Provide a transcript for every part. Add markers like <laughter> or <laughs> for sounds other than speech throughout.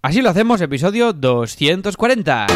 Así lo hacemos, episodio 240.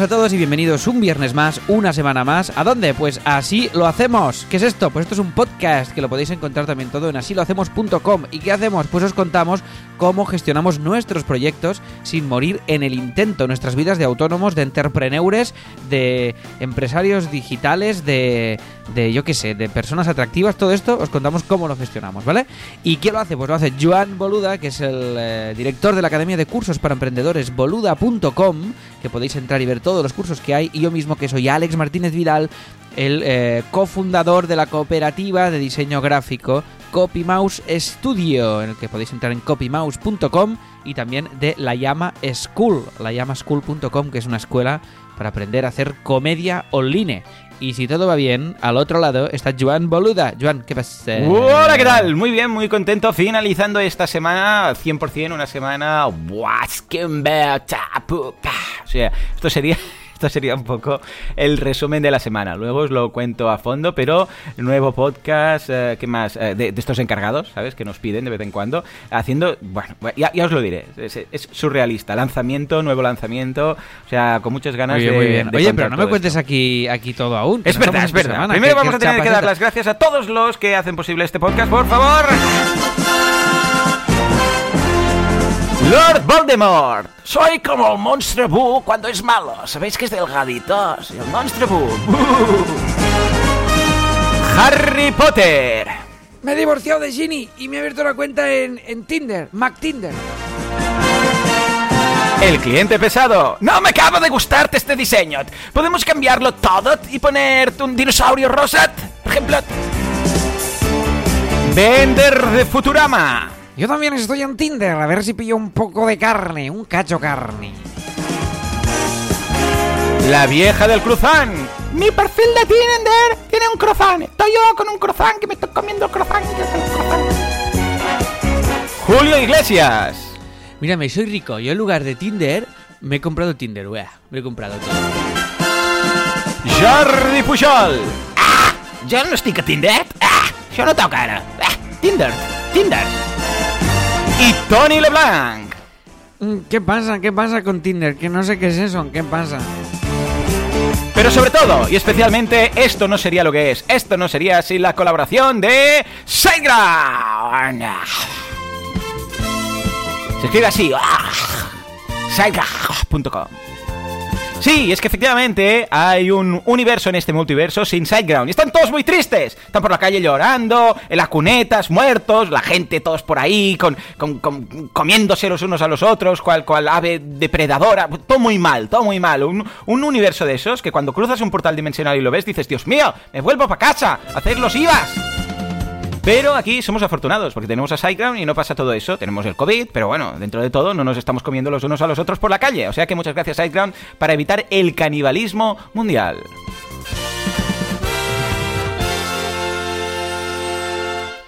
A todos y bienvenidos un viernes más, una semana más. ¿A dónde? Pues así lo hacemos. ¿Qué es esto? Pues esto es un podcast que lo podéis encontrar también todo en asilohacemos.com. ¿Y qué hacemos? Pues os contamos cómo gestionamos nuestros proyectos sin morir en el intento, nuestras vidas de autónomos, de entrepreneurs, de empresarios digitales, de, de yo qué sé, de personas atractivas, todo esto os contamos cómo lo gestionamos, ¿vale? ¿Y quién lo hace? Pues lo hace Joan Boluda, que es el eh, director de la Academia de Cursos para Emprendedores, boluda.com, que podéis entrar y ver todos los cursos que hay, y yo mismo que soy Alex Martínez Vidal, el eh, cofundador de la cooperativa de diseño gráfico CopyMouse Studio, en el que podéis entrar en copymouse.com y también de La Llama School, layamaschool.com, que es una escuela para aprender a hacer comedia online. Y si todo va bien, al otro lado está Joan Boluda. Joan, ¿qué pasa? Hola, ¿qué tal? Muy bien, muy contento. Finalizando esta semana, 100% una semana. O sea, esto sería. Esto sería un poco el resumen de la semana. Luego os lo cuento a fondo, pero nuevo podcast, eh, ¿qué más? Eh, de, de estos encargados, ¿sabes? Que nos piden de vez en cuando. Haciendo, bueno, ya, ya os lo diré. Es, es surrealista. Lanzamiento, nuevo lanzamiento. O sea, con muchas ganas Muy bien, de. muy bien. de Oye, pero no me cuentes esto. aquí, aquí todo aún. Es no verdad, es verdad. semana. Primero ¿Qué- vamos a tener que dar las gracias a todos los que hacen posible este podcast, por favor. Lord Voldemort. Soy como el monstruo Boo cuando es malo. Sabéis que es delgadito. Soy el monstruo Boo. <laughs> Harry Potter. Me he divorciado de Ginny y me he abierto una cuenta en, en Tinder, MacTinder. El cliente pesado. No me acaba de gustarte este diseño. ¿Podemos cambiarlo todo y ponerte un dinosaurio rosa? Por ejemplo. Vender de Futurama. Yo también estoy en Tinder, a ver si pillo un poco de carne, un cacho carne. La vieja del cruzán. Mi perfil de Tinder tiene un croissant. Estoy yo con un croissant que me estoy comiendo el croissant. que es el croissant. Julio Iglesias. Mírame, soy rico. Yo en lugar de Tinder me he comprado Tinder, wea. Me he comprado todo. Jordi Pujol. Ah, jo no estic a Tinder. Ah, això no toca ara. Ah, Tinder, Tinder. I Tony LeBlanc. Mm, ¿Qué pasa? ¿Qué pasa con Tinder? Que no sé qué es eso. ¿Qué pasa? Pero sobre todo, y especialmente, esto no sería lo que es. Esto no sería sin la colaboración de SiteGround. Se escribe así. ah, SiteGround.com. Sí, es que efectivamente hay un universo en este multiverso sin SiteGround. Y están todos muy tristes. Están por la calle llorando, en las cunetas, muertos, la gente todos por ahí, con, con- con- comiéndose los unos a los otros, cual, cual ave depredadora. Todo muy mal, todo muy mal. Un, un universo de esos que cuando cruzas un portal dimensional y lo ves, dices, Dios mío, me vuelvo para casa, a hacer los IVAs. Pero aquí somos afortunados porque tenemos a SiteGround y no pasa todo eso. Tenemos el COVID, pero bueno, dentro de todo no nos estamos comiendo los unos a los otros por la calle. O sea que muchas gracias SiteGround para evitar el canibalismo mundial.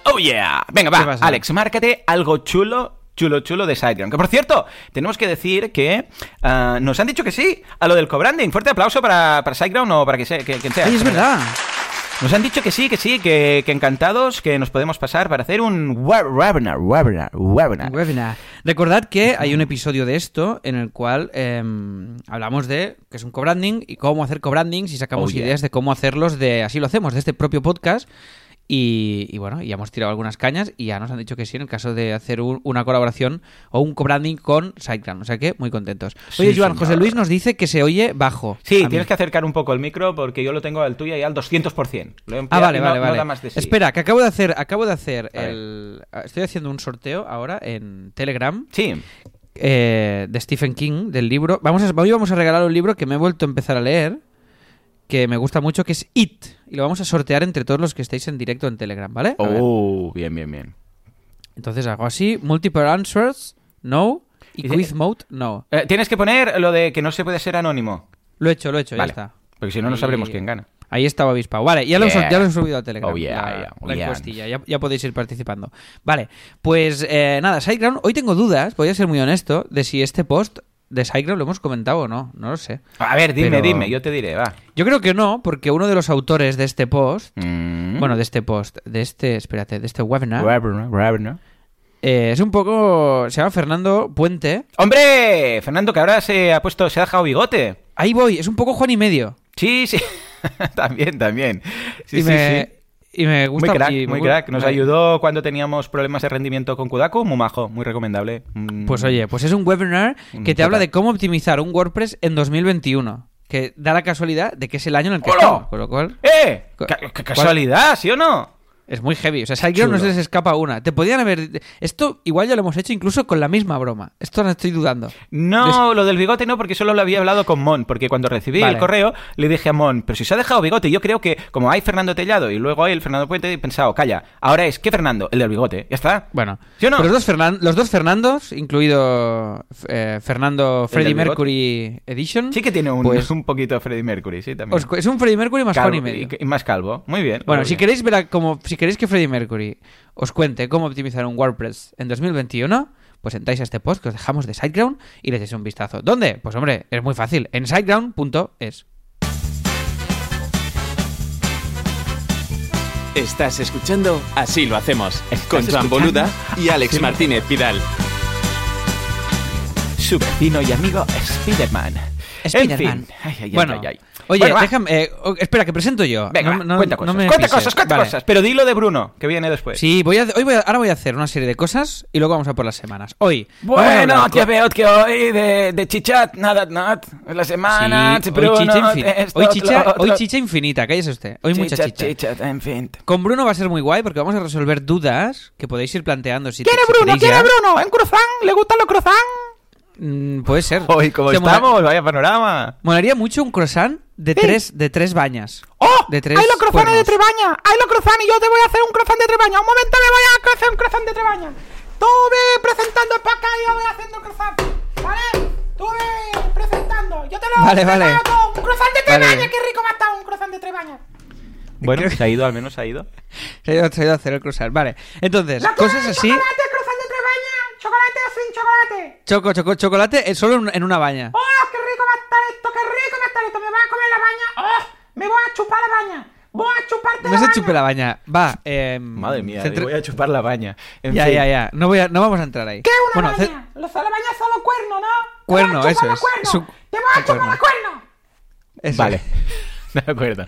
Oh yeah. Venga, ¿Qué va? Alex, márcate algo chulo. Chulo, chulo de SiteGround. Que por cierto, tenemos que decir que ah, nos han dicho que sí a lo del co-branding. Fuerte aplauso para, para SiteGround o para que sea, que, quien sea. ¡Ay, es verdad! Nos han dicho que sí, que sí, que, que encantados, que nos podemos pasar para hacer un web- webinar, webinar, webinar. Webinar. Recordad que hay un episodio de esto en el cual em, hablamos de que es un co-branding y cómo hacer co-brandings y sacamos Oh, yeah. ideas de cómo hacerlos de así lo hacemos, de este propio podcast. Y, y bueno, ya hemos tirado algunas cañas y ya nos han dicho que sí en el caso de hacer un- una colaboración o un co-branding con SiteGround. O sea que muy contentos. Oye, Sí, Joan, señor. José Luis nos dice que se oye bajo. Sí, mí. tienes que acercar un poco el micro porque yo lo tengo al tuyo y al 200%. Lo he Ah, vale, no- vale, no vale. da más de sí. Espera, que acabo de hacer, acabo de hacer el. Estoy haciendo un sorteo ahora en Telegram Sí, eh, de Stephen King, del libro. Vamos a, hoy vamos a regalar un libro que me he vuelto a empezar a leer, que me gusta mucho, que es It. Y lo vamos a sortear entre todos los que estéis en directo en Telegram, ¿vale? A ver. Oh, bien, bien, bien. Entonces hago así, multiple answers, no, y Y de- quiz mode, no. Eh, tienes que poner lo de que no se puede ser anónimo. Lo he hecho, lo he hecho, Vale. ya está. Porque si no, no Y- sabremos quién gana. Ahí estaba avispado. Vale, ya lo, Yeah. ya lo he subido a Telegram. Oh, yeah, la, yeah, la encuestilla. Ya, ya podéis ir participando. Vale, pues eh, nada, SiteGround. Hoy tengo dudas, voy a ser muy honesto, de si este post de SiteGround lo hemos comentado o no. No lo sé. A ver, dime, Pero- dime, yo te diré, va. Yo creo que no, porque uno de los autores de este post, Mm. bueno, de este post, de este, espérate, de este webinar, Webinar, webinar. eh, es un poco. Se llama Fernando Puente. ¡Hombre! Fernando, que ahora se ha puesto, se ha dejado bigote. Ahí voy, es un poco Juan y medio. Sí, sí. <laughs> también, también. Sí, y, sí, me, sí. Y me Muy gusta. crack, y me muy crack. Nos ayudó cuando teníamos problemas de rendimiento con Kudaku. Muy majo, muy recomendable. Mm. Pues oye, pues es un webinar que te habla de cómo optimizar un WordPress en 2021. Que da la casualidad de que es el año en el que estamos. Con lo cual, ¡Eh! Cu- Ca- ca- ¿cuál- casualidad, ¿sí o no? Es muy heavy. O sea, SiteGround no se les escapa una. Te podían haber. Esto igual ya lo hemos hecho incluso con la misma broma. Esto no estoy dudando. No, lo del bigote no, porque solo lo había hablado con Mon, porque cuando recibí Vale. el correo le dije a Mon, pero si se ha dejado bigote, yo creo que como hay Fernando Tellado y luego hay el Fernando Puente, he pensado, calla, ahora es, ¿qué Fernando? El del bigote, ya está. Bueno, ¿Sí o no? los, dos Fernan- los dos Fernandos, incluido eh, Fernando Freddie bigote? Mercury Edition, Sí que tiene un, Pues- un poquito Freddie Mercury, sí, también. os es un Freddie Mercury más Calvo- y medio. y, más calvo, muy bien. Bueno, muy si bien. queréis ver a si queréis que Freddie Mercury os cuente cómo optimizar un WordPress en 2021, pues entráis a este post que os dejamos de SiteGround y le echéis un vistazo. ¿Dónde? Pues hombre, es muy fácil, en siteground.es. Estás escuchando Así lo hacemos ¿Estás con escuchando? Boluda y Alex Martínez Vidal. Su vecino y amigo Spiderman. Spiderman. En fin. Ay, ay, ay, bueno, ay, ay. Oye, Bueno, déjame, eh, espera, que presento yo. Venga, No- va, no- cuenta no cosas. me cuenta pises. cosas, cuenta Vale. cosas. Pero dilo de Bruno, que viene después. Sí, voy a, hoy voy a- ahora voy a hacer una serie de cosas y luego vamos a por las semanas. Hoy. Bueno, con- veo que hoy de, de chichat, nada, nada, la semana, Sí, Bruno, hoy, chicha infin- esto, hoy, chicha, otro. hoy chicha infinita, cállese usted. Hoy mucha chicha. chichat, en fin. Con Bruno va a ser muy guay porque vamos a resolver dudas que podéis ir planteando. Si ¿Quiere si Bruno? ¿Quiere ya. Bruno? ¿En cruzán? ¿Le gustan los cruzán? Mm, puede ser. <laughs> Hoy, ¿cómo Te mola- estamos? Vaya panorama. Molaría mucho un croissant de tres, de tres bañas. ¡Oh! De tres ¡Hay los croissants de cuernos. Trebaña! ¡Hay los croissants y yo te voy a hacer un croissant de Trebaña! ¡Un momento me voy a hacer un croissant de Trebaña! Tú ve presentando para acá y yo voy haciendo el croissant. ¿Vale? Tú ve presentando. Yo te lo Vale, vale. hago. ¡Un croissant de Vale. Trebaña! ¡Qué rico va a estar un croissant de Trebaña! Bueno, <laughs> se ha ido, al menos se ha ido. Se ha ido, se ha ido a hacer el croissant. Vale. Entonces, cosas así. ¡Chocolate o sin chocolate! Choco, choco, chocolate eh, solo en, una baña. ¡Oh, qué rico va a estar esto! ¡Qué rico va a estar esto! ¡Me voy a comer la baña! ¡Oh! ¡Me voy a chupar la baña! ¡Voy a chuparte No la se baña! chupe la baña. Va. Eh, Madre mía, centra- voy a chupar la baña. En Ya, fin. ya, ya. No, voy a, no vamos a entrar ahí. ¿Qué es una Bueno, ce- baña? Los la baña es solo cuerno, ¿no? Cuerno, ¡Te voy a chupar eso es. cuernos! Es un- ¡Te voy a chupar cuerno. los cuernos! eso. Vale. <laughs> De acuerdo.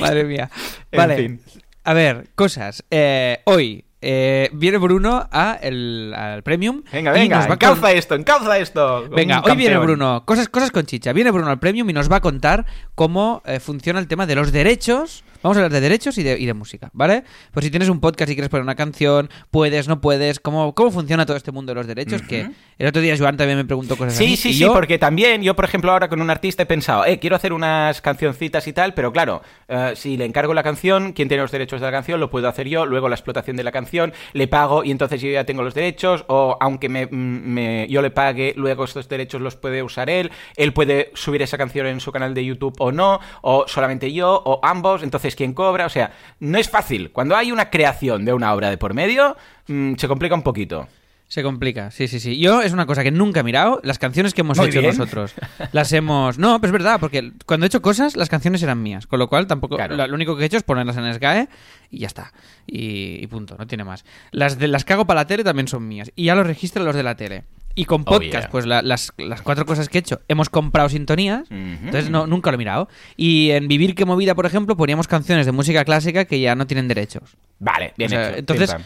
Madre mía. En Vale. fin. A ver, cosas. Eh, hoy eh, viene Bruno a el, al Premium. Venga, venga, encauza con- esto, encauza esto. Venga, hoy viene. Bruno. Cosas, cosas con chicha. Viene Bruno al Premium y nos va a contar cómo eh, funciona el tema de los derechos. Vamos a hablar de derechos y de, y de música, ¿vale? Pues si tienes un podcast y quieres poner una canción, puedes, no puedes, cómo, cómo funciona todo este mundo de los derechos. Que el otro día Joan también me preguntó cosas Sí, así. sí, y sí, yo- porque también yo, por ejemplo, ahora con un artista he pensado, eh, quiero hacer unas cancioncitas y tal, pero claro, eh, si le encargo la canción, quien tiene los derechos de la canción lo puedo hacer yo, luego la explotación de la canción, le pago y entonces yo ya tengo los derechos, o aunque me, mm, me- yo le pague, luego estos derechos los puede usar él, él puede subir esa canción en su canal de YouTube o no, o solamente yo, o ambos, entonces quién cobra, o sea, no es fácil. Cuando hay una creación de una obra de por medio, mm, se complica un poquito. Se complica, sí, sí, sí. Yo es una cosa que nunca he mirado. Las canciones que hemos Muy hecho bien. nosotros las hemos. No, pero es verdad, porque cuando he hecho cosas, las canciones eran mías. Con lo cual, tampoco. Claro. Lo único que he hecho es ponerlas en SGAE y ya está. Y, y punto, no tiene más. Las, de, las que hago para la tele también son mías. Y ya los registro los de la tele. Y con Oh, podcast, yeah. pues la- las, las cuatro cosas que he hecho, hemos comprado sintonías. Entonces no, nunca lo he mirado. Y en Vivir que Movida, por ejemplo, poníamos canciones de música clásica que ya no tienen derechos. Vale, bien O sea, hecho. entonces.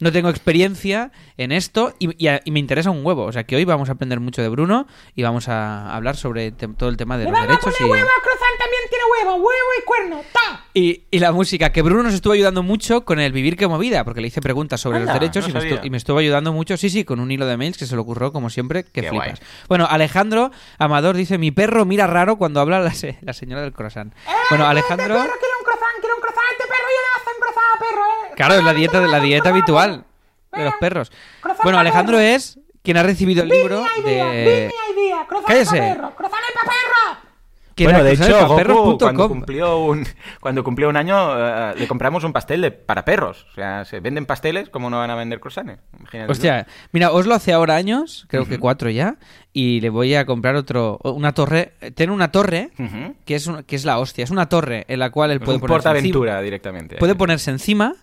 No tengo experiencia en esto y, y a- y me interesa un huevo. O sea que hoy vamos a aprender mucho de Bruno y vamos a hablar sobre todo el tema de los vamos a derechos poner y, huevo, también tiene huevo, huevo y cuerno, ¡ta! y, y la música. Que Bruno nos estuvo ayudando mucho con el Vivir que Movida, porque le hice preguntas sobre Anda, los derechos no y, me y estuvo ayudando mucho, sí, sí, con un hilo de mails que se le ocurrió, como siempre, que Qué flipas. guay. Bueno, Alejandro Amador dice: Mi perro mira raro cuando habla la, se- la señora del croissant. Bueno, Alejandro. Perro quiere un croissant, quiere un croissant, este perro yo le hago un croissant a perro, ¿eh? Claro, es la dieta, de la dieta habitual de los perros. Bueno, Alejandro es quien ha recibido el libro de. Cállese. pa' perro, croissant pa' perro. Que bueno, de hecho, Goku, cuando cumplió un cuando cumplió un año, eh, le compramos un pastel de, para perros. O sea, se venden pasteles, ¿cómo no van a vender croissants? Imagínate Hostia, mira, Oslo hace ahora años, creo que cuatro ya, y le voy a comprar otro, una torre. Tiene una torre que es, un- que es la hostia. Es una torre en la cual él puede un ponerse encima, portaventura directamente. puede ponerse encima,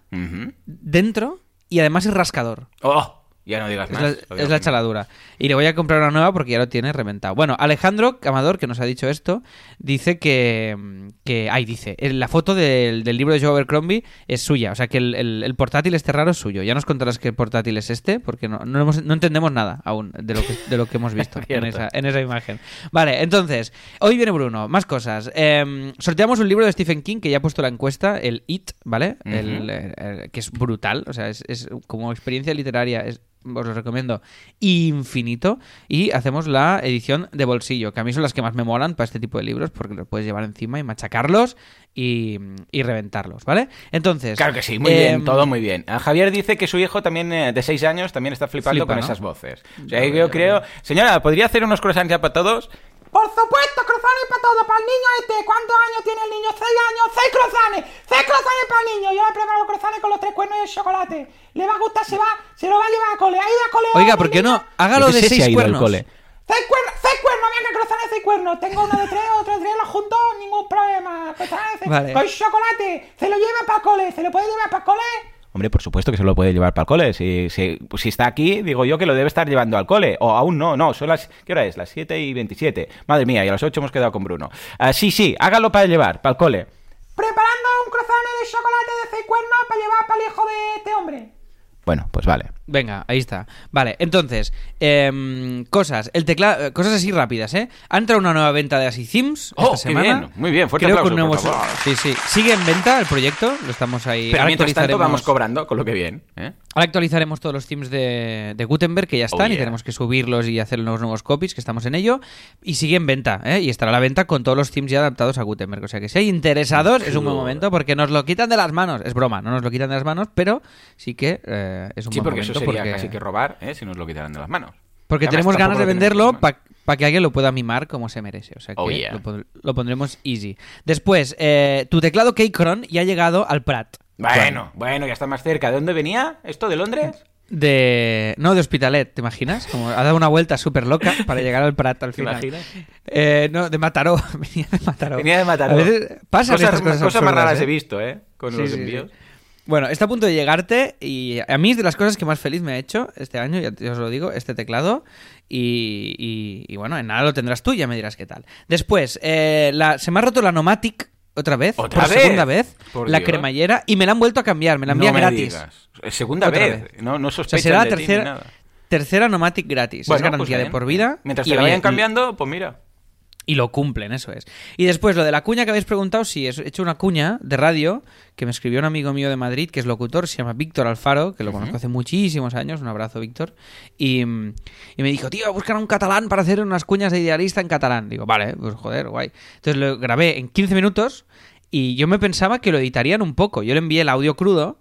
dentro, y además es rascador. ¡Oh! Ya no digas Es más. la, es la chaladura. Y le voy a comprar una nueva porque ya lo tiene reventado. Bueno, Alejandro Amador, que nos ha dicho esto, dice que. que ay, dice. en La foto del, del libro de Joe Abercrombie es suya. O sea que el, el- el portátil este raro es suyo. Ya nos contarás qué portátil es este, porque no, no, hemos- no entendemos nada aún de lo que, de lo que hemos visto <laughs> en, esa, en esa imagen. Vale, entonces, hoy viene Bruno. Más cosas. Em, sorteamos un libro de Stephen King que ya ha puesto la encuesta, el It, ¿vale? El, eh, eh, que es brutal. O sea, es, es como experiencia literaria. Es, os lo recomiendo infinito y hacemos la edición de bolsillo que a mí son las que más me molan para este tipo de libros porque los puedes llevar encima y machacarlos y, y reventarlos ¿vale? entonces Claro que sí, muy em, bien, todo muy bien. Ah, Javier dice que su hijo también, eh, de 6 años, también está flipando Flipa, con ¿no? esas voces. O sea, yo creo... Señora, ¿podría hacer unos croissants ya para todos? Por supuesto, croissants para todo, para el niño este. ¿Cuántos años tiene el niño? Seis años, seis croissants, seis croissants para el niño. Yo le preparo los croissants con los tres cuernos y el chocolate. Le va a gustar, se va, se lo va a llevar a cole. Ahí a cole. oiga ¿por qué no? hágalo de seis al cuernos cole. Seis cuernos, seis cuernos, venga, croissants de seis cuernos. Tengo uno de tres, otro de tres, los juntos, ningún problema. Croissants Vale. Con chocolate, se lo lleva para el cole, se lo puede llevar para el cole. Hombre, por supuesto que se lo puede llevar para el cole. Si, si, pues si está aquí, digo yo que lo debe estar llevando al cole. O aún no, no. Son las, ¿Qué hora es? Las 7 y 27. Madre mía, y a las 8 hemos quedado con Bruno. Ah, sí, sí, hágalo para llevar, para el cole. Preparando un croissant de chocolate de seis cuernos para llevar para el hijo de este hombre. Bueno, pues vale. Venga, ahí está. Vale, entonces, em, cosas, el teclado, cosas así rápidas, ¿eh? Ha entrado una nueva venta de Así Themes Oh, esta semana. bien, muy bien, fuerte Creo que aplauso, un nuevo- por favor. Sí, sí. Sigue en venta el proyecto, lo estamos ahí. Pero mientras tanto vamos cobrando con lo que bien. ¿eh? Ahora actualizaremos todos los themes de, de Gutenberg que ya están y yeah. tenemos que subirlos y hacer los nuevos copies, que estamos en ello. Y sigue en venta, ¿eh? Y estará a la venta con todos los themes ya adaptados a Gutenberg. O sea que si hay interesados, es un buen momento porque nos lo quitan de las manos. Es broma, no nos lo quitan de las manos, pero sí que eh, es un Sí, buen porque eso sería porque, casi que robar, ¿eh? Si nos lo quitaran de las manos. porque Además, tenemos ganas de venderlo para que alguien lo pueda mimar como se merece. O sea que Oh, yeah. lo, pon- lo pondremos easy. Después, eh, tu teclado Keychron ya ha llegado al Prat. Bueno, bueno, ya está más cerca. ¿De dónde venía? ¿Esto de Londres? De. No, de Hospitalet, ¿te imaginas? Como ha dado una vuelta súper loca para llegar al Prat al ¿Te final. imaginas? Eh, no, de Mataró. <laughs> Venía de Mataró. Venía de matar. A veces pasan cosas, estas cosas, cosas más raras ¿eh? he visto, ¿eh? Con Sí, los sí, sí. Bueno, está a punto de llegarte y a mí es de las cosas que más feliz me ha hecho este año, ya, os lo digo, este teclado. Y, y- y bueno, en nada lo tendrás tú, ya me dirás qué tal. Después, eh, la, se me ha roto la Nomatic otra vez, ¿Otra por vez? segunda vez, Por la Dios. cremallera, y me la han vuelto a cambiar, me la no envían me gratis. digas. Segunda vez. vez. No, no O sea, será la de ti ni tercera, nada. tercera Nomatic gratis. Bueno, es garantía pues de bien. por vida. Mientras te la vayan cambiando, pues mira. Y lo cumplen, eso es. Y después, lo de la cuña que habéis preguntado, sí, he hecho una cuña de radio que me escribió un amigo mío de Madrid, que es locutor, se llama Víctor Alfaro, que lo conozco hace muchísimos años, un abrazo, Víctor. Y, y me dijo, tío, buscan a un catalán para hacer unas cuñas de idealista en catalán. Digo, vale, pues joder, guay. Entonces lo grabé en 15 minutos y yo me pensaba que lo editarían un poco. Yo le envié el audio crudo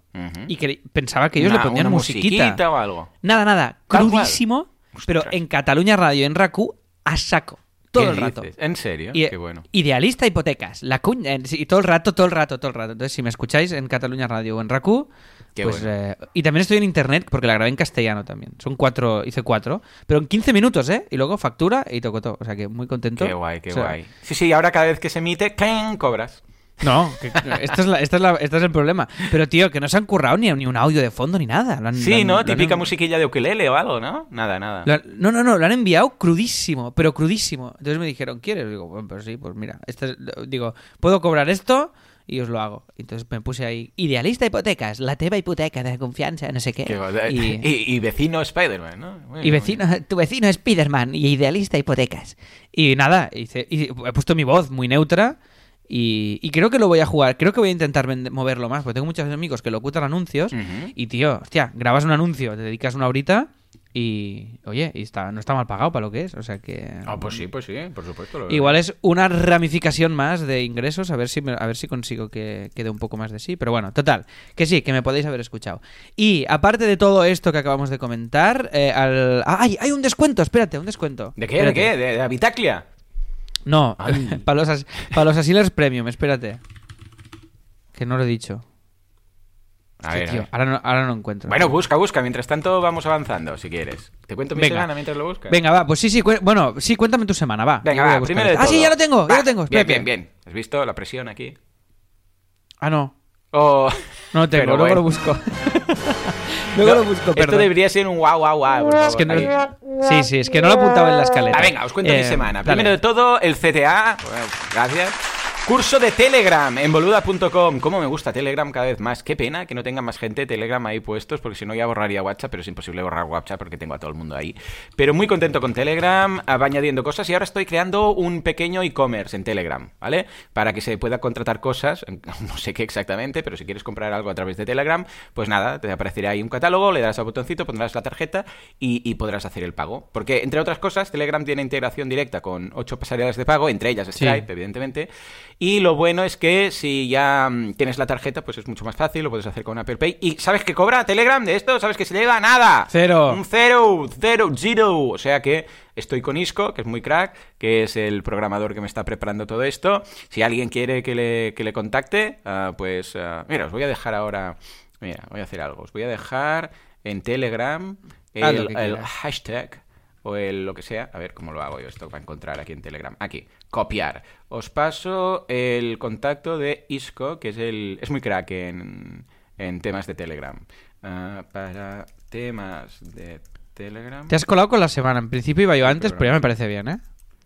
y que pensaba que ellos Una- le ponían una musiquita. o algo. Nada, nada, crudísimo, pero en Cataluña Radio, en RACU, a saco. Todo ¿Qué el rato. dices? ¿En serio? Y- Qué bueno. Idealista hipotecas, la cuña, eh, y todo el rato, todo el rato, todo el rato. Entonces, si me escucháis en Cataluña Radio o en Raku, Qué pues, bueno. eh, y también estoy en internet porque la grabé en castellano también. Son cuatro, hice cuatro, pero en 15 minutos, ¿eh? Y luego factura y toco todo. O sea que muy contento. Qué guay, qué O sea, guay. Sí, sí, ahora cada vez que se emite, ¡clang! cobras. No, que- este, es la- este es la- este es el problema. Pero, tío, que no se han currado ni, ni un audio de fondo ni nada. Han- Sí, han- ¿no? han- Típica musiquilla de ukelele o algo, ¿no? Nada, nada. No, no, no, lo han enviado crudísimo, pero crudísimo. Entonces me dijeron, ¿quieres? Digo, bueno, pues sí, pues mira, este es- digo, ¿puedo cobrar esto? Y os lo hago. Entonces me puse ahí, idealista hipotecas, la teva hipoteca de confianza, no sé qué. Y, <laughs> Y, y vecino Spider-Man, ¿no? Y vecino, tu vecino Spiderman y idealista hipotecas. Y nada, hice, y he puesto mi voz muy neutra y, y creo que lo voy a jugar. Creo que voy a intentar moverlo más, porque tengo muchos amigos que locutan anuncios. Y tío, hostia, grabas un anuncio, te dedicas una horita y, oye, y está, no está mal pagado para lo que es. O sea que. Ah, pues sí, pues sí, por supuesto. lo- Igual es una ramificación más de ingresos, a ver si, a ver si consigo que quede un poco más de sí. Pero bueno, total, que sí, que me podéis haber escuchado. Y aparte de todo esto que acabamos de comentar, eh, al... ¡Ah, ¡ay! Hay un descuento, espérate, un descuento. ¿De qué? ¿De qué? ¿De, de Habitaclia? No, <laughs> para los, para los Asilers Premium, espérate. Que no lo he dicho. A Hostia, ver, a tío, ver. ahora, no, ahora no encuentro. Bueno, busca, busca. Mientras tanto, vamos avanzando, si quieres. Te cuento mi Venga. semana mientras lo buscas. Venga, va, pues sí, sí. Bueno, sí, cuéntame tu semana, va. Venga, va, primero de. Ah, sí, ya lo tengo, ya lo tengo. Bien, espérate. bien, bien. ¿Has visto la presión aquí? Ah, no. Oh, No tengo, luego bueno. <laughs> lo busco. luego No, lo busco, Esto perdón. debería ser un guau, guau, guau. Es que no... Sí, sí, es que no lo apuntaba en la escaleta. Ah, venga, os cuento mi Eh, semana. dale. Primero de todo, el CTA. Bueno, gracias. Curso de Telegram en boluda.com. Cómo me gusta Telegram cada vez más. Qué pena que no tenga más gente de Telegram ahí puestos, porque si no ya borraría WhatsApp, pero es imposible borrar WhatsApp porque tengo a todo el mundo ahí. Pero muy contento con Telegram, va añadiendo cosas y ahora estoy creando un pequeño e-commerce en Telegram, ¿vale? Para que se pueda contratar cosas, <laughs> no sé qué exactamente, pero si quieres comprar algo a través de Telegram, pues nada, te aparecerá ahí un catálogo, le darás al botoncito, pondrás la tarjeta y, y podrás hacer el pago. Porque, entre otras cosas, Telegram tiene integración directa con ocho pasarelas de pago, entre ellas Sí. Stripe, evidentemente. Y lo bueno es que si ya mm, tienes la tarjeta, pues es mucho más fácil, lo puedes hacer con Apple Pay. ¿Y sabes qué cobra Telegram de esto? ¿Sabes que se lleva? Nada. Cero. Un cero, cero, zero. O sea que estoy con Isco, que es muy crack, que es el programador que me está preparando todo esto. Si alguien quiere que le, que le contacte, ah, pues ah, mira, os voy a dejar ahora. Mira, voy a hacer algo. Os voy a dejar en Telegram el, que hashtag o el lo que sea. A ver cómo lo hago yo esto para encontrar aquí en Telegram. Aquí, copiar. Os paso el contacto de Isco, que es el es muy crack en, en temas de Telegram. Ah, para temas de Telegram. Te has colado con la semana. En principio iba yo antes, pero ya me parece bien, ¿eh?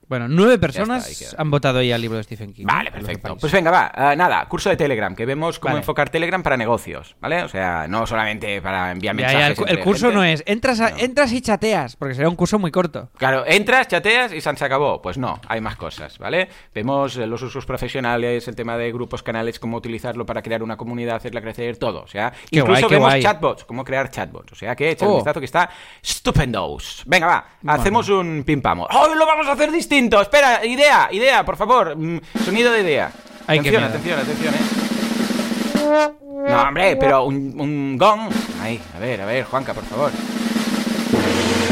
Bueno, nueve personas han votado ya el libro de Stephen King. Vale, perfecto. Pues venga, va. Ah, nada, curso de Telegram, que vemos cómo Vale. enfocar Telegram para negocios, ¿vale? O sea, no solamente para enviar Ya, mensajes. ya, el, el curso gente. no es entras, a- No. entras y chateas, porque será un curso muy corto. Claro, entras, chateas y se acabó. Pues no, hay más cosas, ¿vale? Vemos eh, los usos profesionales, el tema de grupos, canales, cómo utilizarlo para crear una comunidad, hacerla crecer, todo. O sea, Qué incluso guay, vemos guay. chatbots, cómo crear chatbots. O sea, que echa un Oh. vistazo que está estupendos. Venga, va, hacemos un pim pam. ¡Hoy lo vamos a hacer distinto! Espera, idea, idea, por favor. Mm, sonido de idea. Ay, atención, atención, atención, eh. No, hombre, pero un, un gong. Ahí, a ver, a ver, Juanca, por favor.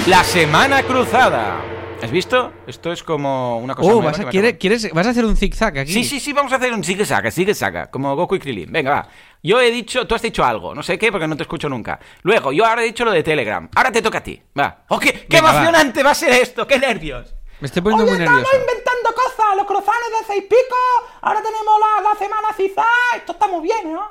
La semana cruzada. ¿Has visto? Esto es como una cosa Oh, vas a, quiere- quieres, vas a hacer un zigzag aquí. Sí, sí, sí, vamos a hacer un sigue-saga, sigue-saga, como Goku y Krillin. Venga, va. Yo he dicho, tú has dicho algo, no sé qué, porque no te escucho nunca. Luego, yo ahora he dicho lo de Telegram. Ahora te toca a ti. Va. ¡Oh, qué, qué Venga, va. emocionante va. a ser esto! ¡Qué nervios! Me estoy poniendo Oye, muy estamos nervioso. inventando cosas, los crozanes de seis picos, ahora tenemos la, la semana CISA, esto está muy bien, ¿no?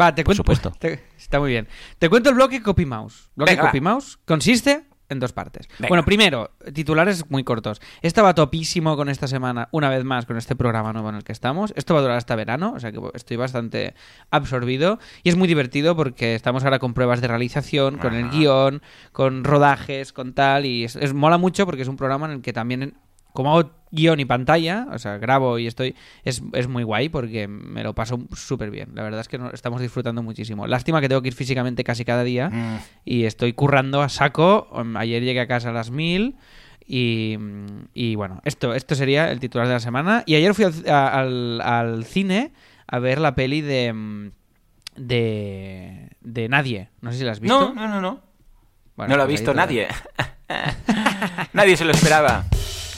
Va, te cuento. supuesto. <laughs> te- está muy bien. Te cuento el bloque Copy Mouse. Bloque Venga, va. Copy Mouse consiste en dos partes. Venga. Bueno, primero, titulares muy cortos. Estaba topísimo con esta semana, una vez más, con este programa nuevo en el que estamos. Esto va a durar hasta verano, o sea que estoy bastante absorbido. Y es muy divertido porque estamos ahora con pruebas de realización, con el guion, con rodajes, con tal. Y es, es- mola mucho porque es un programa en el que también como hago guion y pantalla, o sea, grabo y estoy, es, es muy guay porque me lo paso súper bien. La verdad es que estamos disfrutando muchísimo. Lástima que tengo que ir físicamente casi cada día Mm. y estoy currando a saco. Um, Ayer llegué a casa a las mil y, y bueno, esto, esto sería el titular de la semana. Y ayer fui al, al- al cine a ver la peli de... mm, de, de Nadie. No sé si la has visto. No, no, no, no. Bueno, no lo ha pues visto nadie. <laughs> nadie se lo esperaba.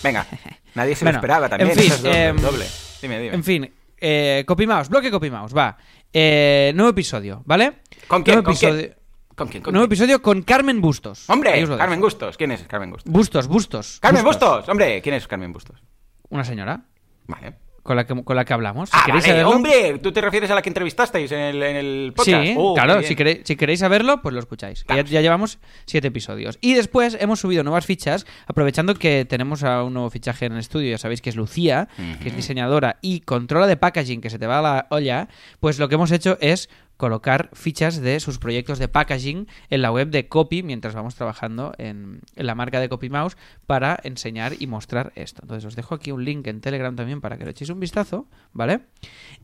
Venga, <laughs> nadie se Bueno, lo esperaba también. en fin, es doble, em, doble. Dime, dime. En fin, eh, bloque Copy Mouse, va. Eh, nuevo episodio, ¿vale? ¿Con quién? Nuevo ¿Con quién? ¿Con quién? ¿Con nuevo quién? episodio con Carmen Bustos. Hombre. Carmen Bustos. ¿Quién es Carmen Bustos? Bustos, Bustos. Carmen Bustos. Hombre, ¿quién es Carmen Bustos? Una señora Vale. Con la que, con la que hablamos. Si ah, queréis vale, saberlo- hombre, ¿tú te refieres a la que entrevistasteis en el, en el podcast? Sí, Oh, claro, si queréis, si queréis saberlo, pues lo escucháis. Ya, ya llevamos siete episodios. Y después hemos subido nuevas fichas, aprovechando que tenemos a un nuevo fichaje en el estudio, ya sabéis que es Lucía, que es diseñadora y controla de packaging, que se te va a la olla, pues lo que hemos hecho es colocar fichas de sus proyectos de packaging en la web de Copy mientras vamos trabajando en, la marca de Copy Mouse para enseñar y mostrar esto. Entonces os dejo aquí un link en Telegram también para que le echéis un vistazo, ¿vale?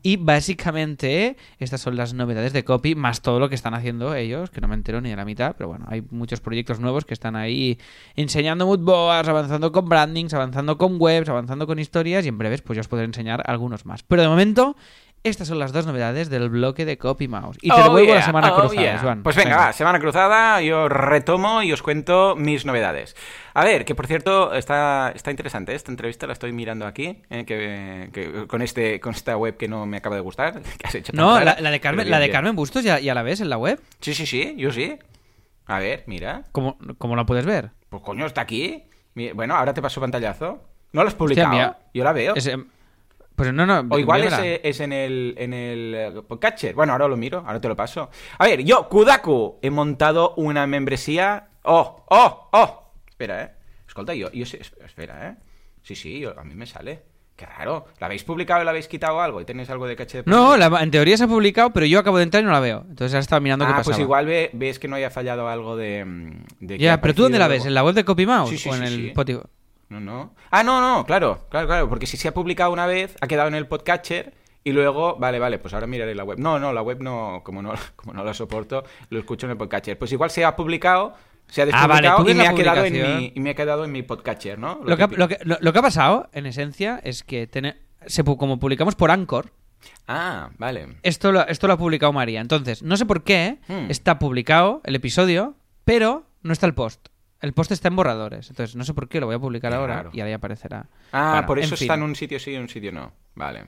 Y básicamente estas son las novedades de Copy más todo lo que están haciendo ellos, que no me entero ni de la mitad, pero bueno, hay muchos proyectos nuevos que están ahí enseñando moodboards, avanzando con brandings, avanzando con webs, avanzando con historias y en breves pues ya os podré enseñar algunos más. Pero de momento estas son las dos novedades del bloque de Copy Mouse. Y te Oh, devuelvo la yeah, semana oh, cruzada, yeah. Joan. Pues venga, va, semana cruzada, yo retomo y os cuento mis novedades. A ver, que por cierto, está, está interesante, ¿eh? esta entrevista la estoy mirando aquí, eh, que, que- con, este, con esta web que no me acaba de gustar, <laughs> que has hecho No, la, la de Carmen, la de. Carmen Bustos ya, ya la ves en la web. Sí, sí, sí, yo sí. A ver, mira. ¿Cómo, cómo la puedes ver? Pues coño, está aquí. Bueno, ahora te paso pantallazo. ¿No lo has publicado? Yo la veo. Es, em, pues no, no. O igual es, es en el, en el eh, podcatcher. Bueno, ahora lo miro, ahora te lo paso. A ver, yo, Kudaku, he montado una membresía. ¡Oh! ¡Oh! ¡Oh! Espera, ¿eh? Escolta, yo, yo sé- Espera, ¿eh? Sí, sí, yo- a mí me sale. Qué raro. ¿La habéis publicado y la habéis quitado algo? ¿Y tenéis algo de caché de No, la- en teoría se ha publicado, pero yo acabo de entrar y no la veo. Entonces ahora estaba mirando qué Ah, pasaba. pues igual ve- ves que no haya fallado algo de. mm, de Ya, pero tú dónde la ves? ¿En la web de Copy Mouse? Sí, sí, ¿O en sí, el? No, no. Ah, no, no, claro, claro, claro, porque si se ha publicado una vez, ha quedado en el podcatcher y luego, vale, vale, pues ahora miraré la web. No, no, la web no, como no, <laughs> como no la soporto, lo escucho en el podcatcher. Pues igual se ha publicado, se ha Ah, vale, despublicado y, me ha quedado en mi, y me ha quedado en mi podcatcher, ¿no? Lo que, lo, que, lo- que ha pasado, en esencia, es que tene- se, como publicamos por Anchor, Ah, vale. esto lo, esto lo ha publicado María. Entonces, no sé por qué Hmm. está publicado el episodio, pero no está el post. El post está en borradores. Entonces, no sé por qué lo voy a publicar ahora y ahí aparecerá. Ah, Bueno, por eso fin. está en un sitio sí y en un sitio no. Vale.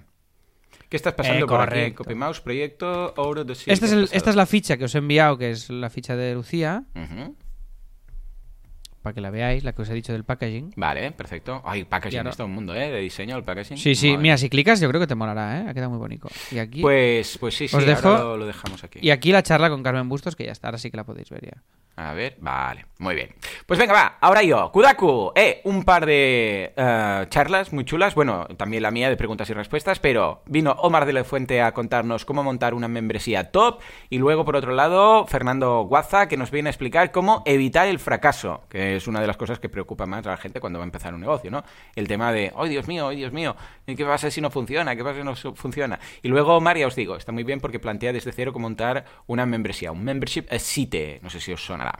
¿Qué estás pasando Eh, por aquí? Copy Mouse, proyecto, Ouro de sí, Este esta es la ficha que os he enviado, que es la ficha de Lucía, Ujú. Para que la veáis, la que os he dicho del packaging. Vale, perfecto. Ay, packaging, no. es todo un mundo, ¿eh? De diseño, el packaging. Sí, sí, Madre. mira, si clicas yo creo que te molará, ¿eh? Ha quedado muy bonito. Y aquí, Pues, pues sí, sí, Os ahora dejo- lo, lo dejamos aquí. y aquí la charla con Carmen Bustos, que ya está, ahora sí que la podéis ver ya. A ver, vale, muy bien. Pues venga, va, ahora yo, Kudaku, eh, un par de eh, charlas muy chulas, bueno, también la mía de preguntas y respuestas, pero vino Omar de la Fuente a contarnos cómo montar una membresía top y luego, por otro lado, Fernando Guaza, que nos viene a explicar cómo evitar el fracaso, que es una de las cosas que preocupa más a la gente cuando va a empezar un negocio, ¿no? El tema de, ¡ay, Dios mío, ay, Dios mío! ¿y ¿Qué pasa si no funciona? ¿Qué pasa si no funciona? Y luego, María, os digo, está muy bien porque plantea desde cero cómo montar una membresía, un membership site, no sé si os sonará.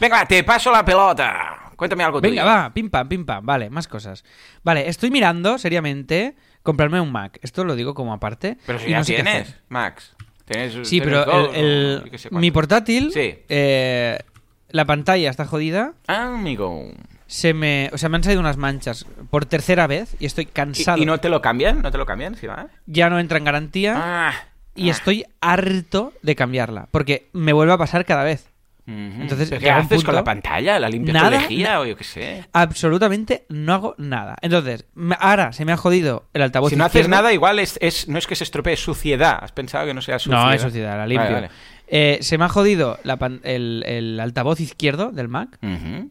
Venga, va, te paso la pelota. Cuéntame algo Venga, tuyo. va, pim pam, pim pam. Vale, más cosas. Vale, estoy mirando seriamente comprarme un Mac. Esto lo digo como aparte. Pero si ya no tienes. Max. Tienes- Sí, tienes pero el, el- mi portátil, Sí. eh, la pantalla está jodida. Amigo. Se me, o sea, me han salido unas manchas por tercera vez y estoy ¿Y, cansado. y no te lo cambian? ¿No te lo cambian? ¿Sí va? Ya no entra en garantía Ah. y estoy harto de cambiarla porque me vuelve a pasar cada vez. Entonces, ¿Pero ¿qué haces punto- con la pantalla? ¿La limpias Nada, con lejía o yo qué sé? Absolutamente no hago nada. Entonces, me- ahora se me ha jodido el altavoz Si no haces nada, igual es, es- no es que se estropee, es suciedad. ¿Has pensado que no sea suciedad? No, es suciedad, la limpio. Vale, Eh, se me ha jodido la pan- el, el altavoz izquierdo del Mac. Ujú.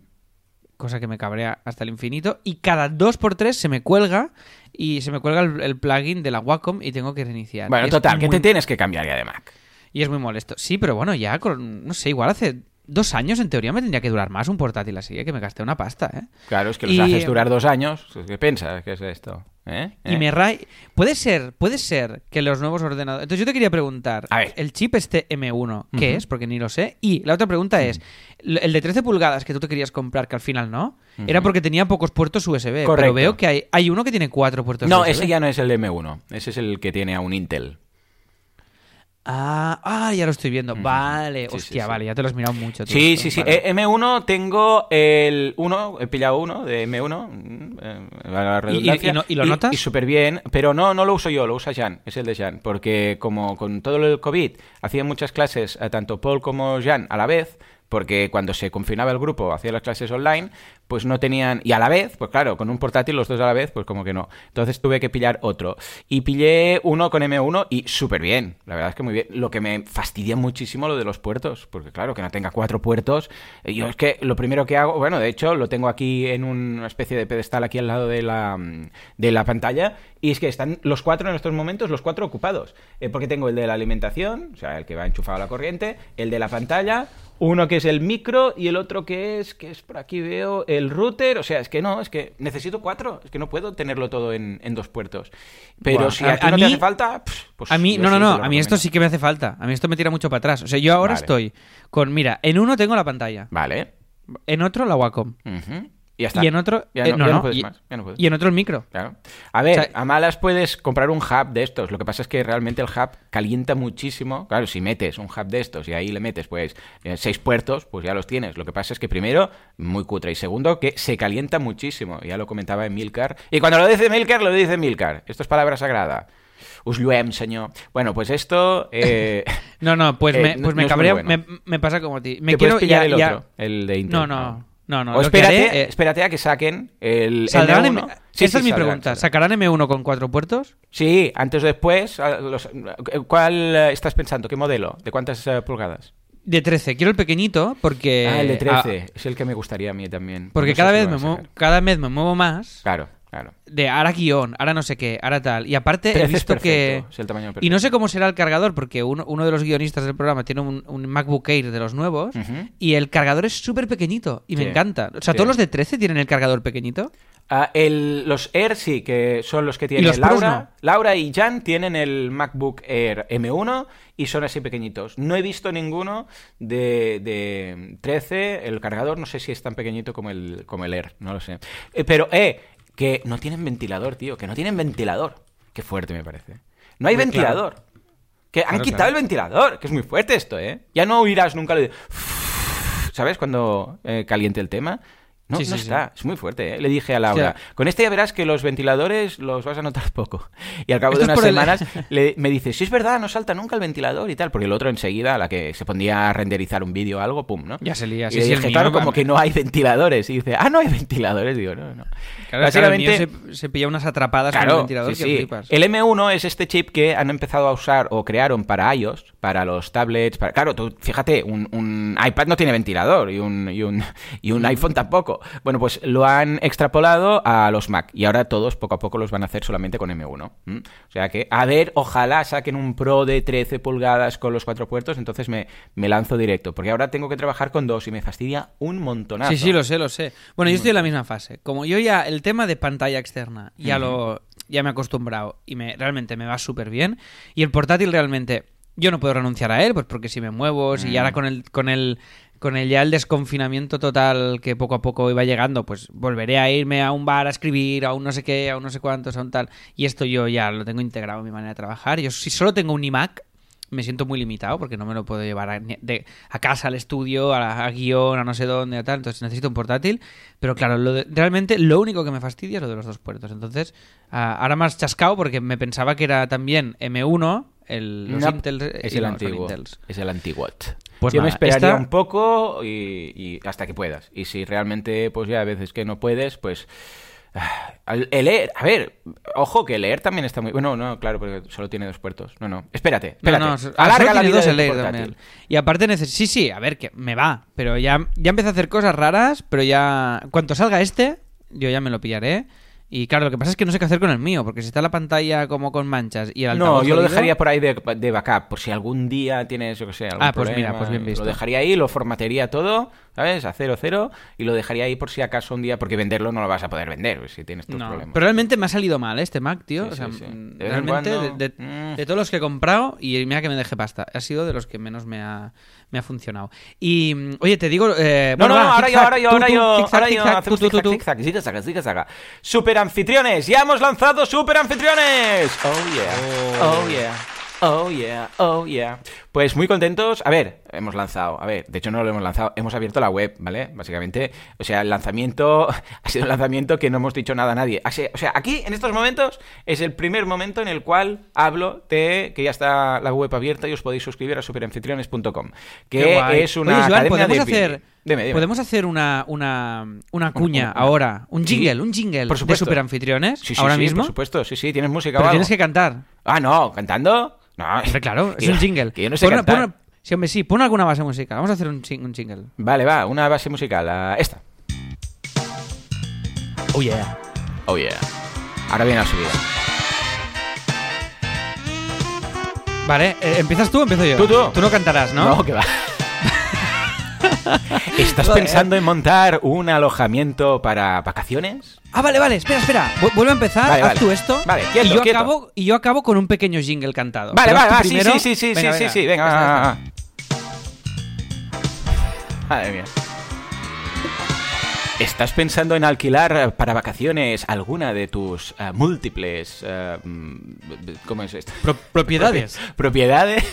cosa que me cabrea hasta el infinito, y cada dos por tres se me cuelga y se me cuelga el, el plugin de la Wacom y tengo que reiniciar. Bueno, es total, que muy- te tienes que cambiar ya de Mac. Y es muy molesto. Sí, pero bueno, ya con, no sé, igual hace dos años en teoría me tendría que durar más un portátil así, ¿eh? que me gasté una pasta, ¿eh? Claro, es que los Y- haces durar dos años. ¿Qué piensas que es esto? ¿Eh? Y ¿Eh? me ray... Puede ser, puede ser que los nuevos ordenadores... Entonces yo te quería preguntar, A ver. el chip este M1, ¿qué es? Porque ni lo sé. Y la otra pregunta es, el de 13 pulgadas que tú te querías comprar, que al final no, era porque tenía pocos puertos USB. Pero Correcto. veo que hay, hay uno que tiene cuatro puertos No, USB. ese ya no es el M1. Ese es el que tiene a un Intel. Ah, ah, ya lo estoy viendo. Vale, Sí, hostia, sí, sí. vale, ya te lo has mirado mucho. Sí, esto, sí, sí. vale. Eh, M1 tengo el 1, he pillado uno de M1, mm, eh, la redundancia, y no- y lo notas? Y súper bien, pero no, no lo uso yo, lo usa Jan, es el de Jan, porque como con todo el COVID hacían muchas clases, eh, tanto Paul como Jan a la vez, porque cuando se confinaba el grupo hacía las clases online, pues no tenían, y a la vez, pues claro, con un portátil los dos a la vez, pues como que no. Entonces tuve que pillar otro. Y pillé uno con M1 y súper bien, la verdad es que muy bien. Lo que me fastidia muchísimo lo de los puertos, porque claro, que no tenga cuatro puertos. eh, Yo es que lo primero que hago, bueno, de hecho lo tengo aquí en una especie de pedestal aquí al lado de la, mm, de la pantalla, y es que están los cuatro en estos momentos, los cuatro ocupados. Eh, porque tengo el de la alimentación, o sea, el que va enchufado a la corriente, el de la pantalla, uno que es el micro y el otro que es, que es por aquí veo, el router. O sea, es que no, es que necesito cuatro. Es que no puedo tenerlo todo en, en dos puertos. Pero si a- a, no mí- te hace falta, pues a mí, no, no, no, a mí esto sí que me hace falta. A mí esto me tira mucho para atrás. O sea, yo ahora Vale. estoy con, mira, en uno tengo la pantalla, Vale. en otro la Wacom. Y ya está. Y en otro. Ya eh, no, no, ya no no, puedes y, más. Ya no puedes. y en otro el micro. Claro. A ver, O sea- a malas puedes comprar un hub de estos. Lo que pasa es que realmente el hub calienta muchísimo. Claro, si metes un hub de estos y ahí le metes pues eh, seis puertos, pues ya los tienes. Lo que pasa es que primero, muy cutre. Y segundo, que se calienta muchísimo. Ya lo comentaba Milcar. Y cuando lo dice Milcar, lo dice Milcar. Esto es palabra sagrada. Us lluem, señor. Bueno, pues esto... eh, <laughs> No, no, pues <laughs> me, pues me cabrea. bueno. Me, me pasa como a ti. Me te quiero pillar ya- el ya- otro, el de Intel. No, no. No, no. O espérate, haré, eh, espérate a que saquen el ¿Saldrán M1. M- Sí, Esa sí, es mi saldrán, pregunta. ¿Sacarán M1 con cuatro puertos? Sí, antes o después. los- ¿Cuál eh, estás pensando? ¿Qué modelo? ¿De cuántas eh, pulgadas? De 13. Quiero el pequeñito porque. ah, el de ah, 13. es el que me gustaría a mí también. porque No cada vez, me muevo, cada vez me muevo más Claro, claro. de ahora guion, ahora no sé qué, ahora tal. Y aparte he 13 es visto que... es el tamaño Y no sé cómo será el cargador, porque uno, uno de los guionistas del programa tiene un, un MacBook Air de los nuevos y el cargador es súper pequeñito y me encanta. O sea, sí. todos los de 13 tienen el cargador pequeñito. Ah, el- los Air sí, que son los que tiene los Laura. no? Laura y Jan tienen el MacBook Air M1 y son así pequeñitos. No he visto ninguno de, de 13. El cargador no sé si es tan pequeñito como el, como el Air, no lo sé. Eh, pero, eh, que no tienen ventilador, tío, que no tienen ventilador. Qué fuerte me parece. No hay ventilador. Que han Claro, quitado claro. el ventilador, que es muy fuerte esto, ¿eh? Ya no oirás nunca lo de... <laughs> ¿Sabes? Cuando eh, caliente el tema. No, Sí, no sí, está, es muy fuerte, ¿eh? Le dije a Laura, con este ya verás que los ventiladores los vas a notar poco. Y al cabo de unas el- semanas le- me dice, sí es verdad, no salta nunca el ventilador y tal, porque el otro enseguida, a la que se ponía a renderizar un vídeo o algo, pum, ¿no? Ya se lía, Y le dije, claro, como que no hay ventiladores. Y dice, ah, no hay ventiladores. Digo, no, no. Claro, claro, el mío se, se pilla unas atrapadas con el ventilador que sí. flipas. El M1 es este chip que han empezado a usar o crearon para iOS, para los tablets. Para... Claro, tú fíjate, un, un iPad no tiene ventilador y un, y, un, y un iPhone tampoco. Bueno, pues lo han extrapolado a los Mac y ahora todos poco a poco los van a hacer solamente con M1. ¿m? O sea que, a ver, ojalá saquen un Pro de 13 pulgadas con los cuatro puertos, entonces me, me lanzo directo. Porque ahora tengo que trabajar con dos y me fastidia un montonazo. Sí, sí, lo sé, lo sé. Bueno, yo estoy en la misma fase. Como yo ya, el tema de pantalla externa, ya lo ya me he acostumbrado y me realmente me va súper bien. Y el portátil realmente, yo no puedo renunciar a él, pues porque si me muevo, si ahora con el, con el, con el ya el desconfinamiento total que poco a poco iba llegando, pues volveré a irme a un bar a escribir, a un no sé qué, a un no sé cuántos, a un tal. Y esto yo ya lo tengo integrado en mi manera de trabajar. Yo si solo tengo un iMac, me siento muy limitado porque no me lo puedo llevar a, de- a casa, al estudio, a, a guion, a no sé dónde, a tal. Entonces necesito un portátil. Pero claro, lo de- realmente lo único que me fastidia es lo de los dos puertos. Entonces, ah, ahora más chascado porque me pensaba que era también M1, el, los No, Intel. es y el no, antiguo. Es el antiguo. Pues Yo me esperaría esta- un poco y, y hasta que puedas. Y si realmente, pues ya a veces que no puedes, pues. ah, El Air, a ver, ojo que el Air también está muy. Bueno, no, claro, porque solo tiene dos puertos. No, no. Espérate, espérate. No, no, Alarga solo la tiene vida portátil. también. Y aparte neces Sí, sí, a ver, que me va. Pero ya, ya empiezo a hacer cosas raras, pero ya... Cuanto salga este, yo ya me lo pillaré. Y claro, lo que pasa es que no sé qué hacer con el mío, porque si está la pantalla como con manchas y el altavoz No, yo lo jodido- dejaría por ahí de, de backup, por si algún día tienes, yo que sé, algún Ah, pues problema, mira, pues bien visto. Lo dejaría ahí, lo formatearía todo, ¿sabes? A cero, cero, y lo dejaría ahí por si acaso un día, porque venderlo no lo vas a poder vender, si tienes tus No, problemas. pero realmente me ha salido mal este Mac, tío. Sí, o sea, sí, sí. mm, De realmente, cuando, de, de- mm. de todos los que he comprado, y mira que me deje pasta, ha sido de los que menos me ha, me ha funcionado. Y, mm, oye, te digo... eh, No, bueno, no, va, ahora yo, ahora yo, ahora yo, ahora yo, zig-zag, zig-zag. Super anfitriones, ya hemos lanzado super anfitriones. Oh yeah, oh yeah. Oh yeah, oh yeah. Pues muy contentos. A ver, hemos lanzado, a ver, de hecho no lo hemos lanzado, hemos abierto la web, ¿vale? Básicamente, o sea, el lanzamiento <laughs> ha sido un lanzamiento que no hemos dicho nada a nadie. O sea, aquí en estos momentos es el primer momento en el cual hablo de que ya está la web abierta y os podéis suscribir a superanfitriones.com, que es una Oye, Joan, academia podemos de hacer, vídeo. Dime, dime. podemos hacer una, una, una cuña ahora, un Sí, jingle, un jingle por de supuesto. superanfitriones Sí, sí, ahora mismo. por supuesto, sí, sí, tienes música o Pero algo? tienes que cantar. Ah, no, ¿cantando? No, Hombre, claro, es un jingle. Que yo no sé Pon cantar. Sí, hombre, sí, pon alguna base musical. Vamos a hacer un, un jingle. Vale, va, una base musical, esta. Oh, yeah. Oh yeah. Ahora viene la subida. Vale, eh, ¿empiezas tú o empiezo yo? Tú, tú. Tú no cantarás, ¿no? No, que va. <laughs> ¿Estás pensando en montar un alojamiento para vacaciones? Ah, vale, vale, espera, espera. Vu- Vuelve a empezar, Vale, haz vale. tú esto. Vale, quieto, y, yo quieto. Acabo, y yo acabo con un pequeño jingle cantado. Vale, Pero vale, sí, sí, sí, sí, Venga, sí, venga. sí, venga. Madre mía. ¿Estás pensando en alquilar eh, para vacaciones alguna de tus eh, múltiples... eh, mm, ¿Cómo es esto? Pro- propiedades. <laughs> propiedades.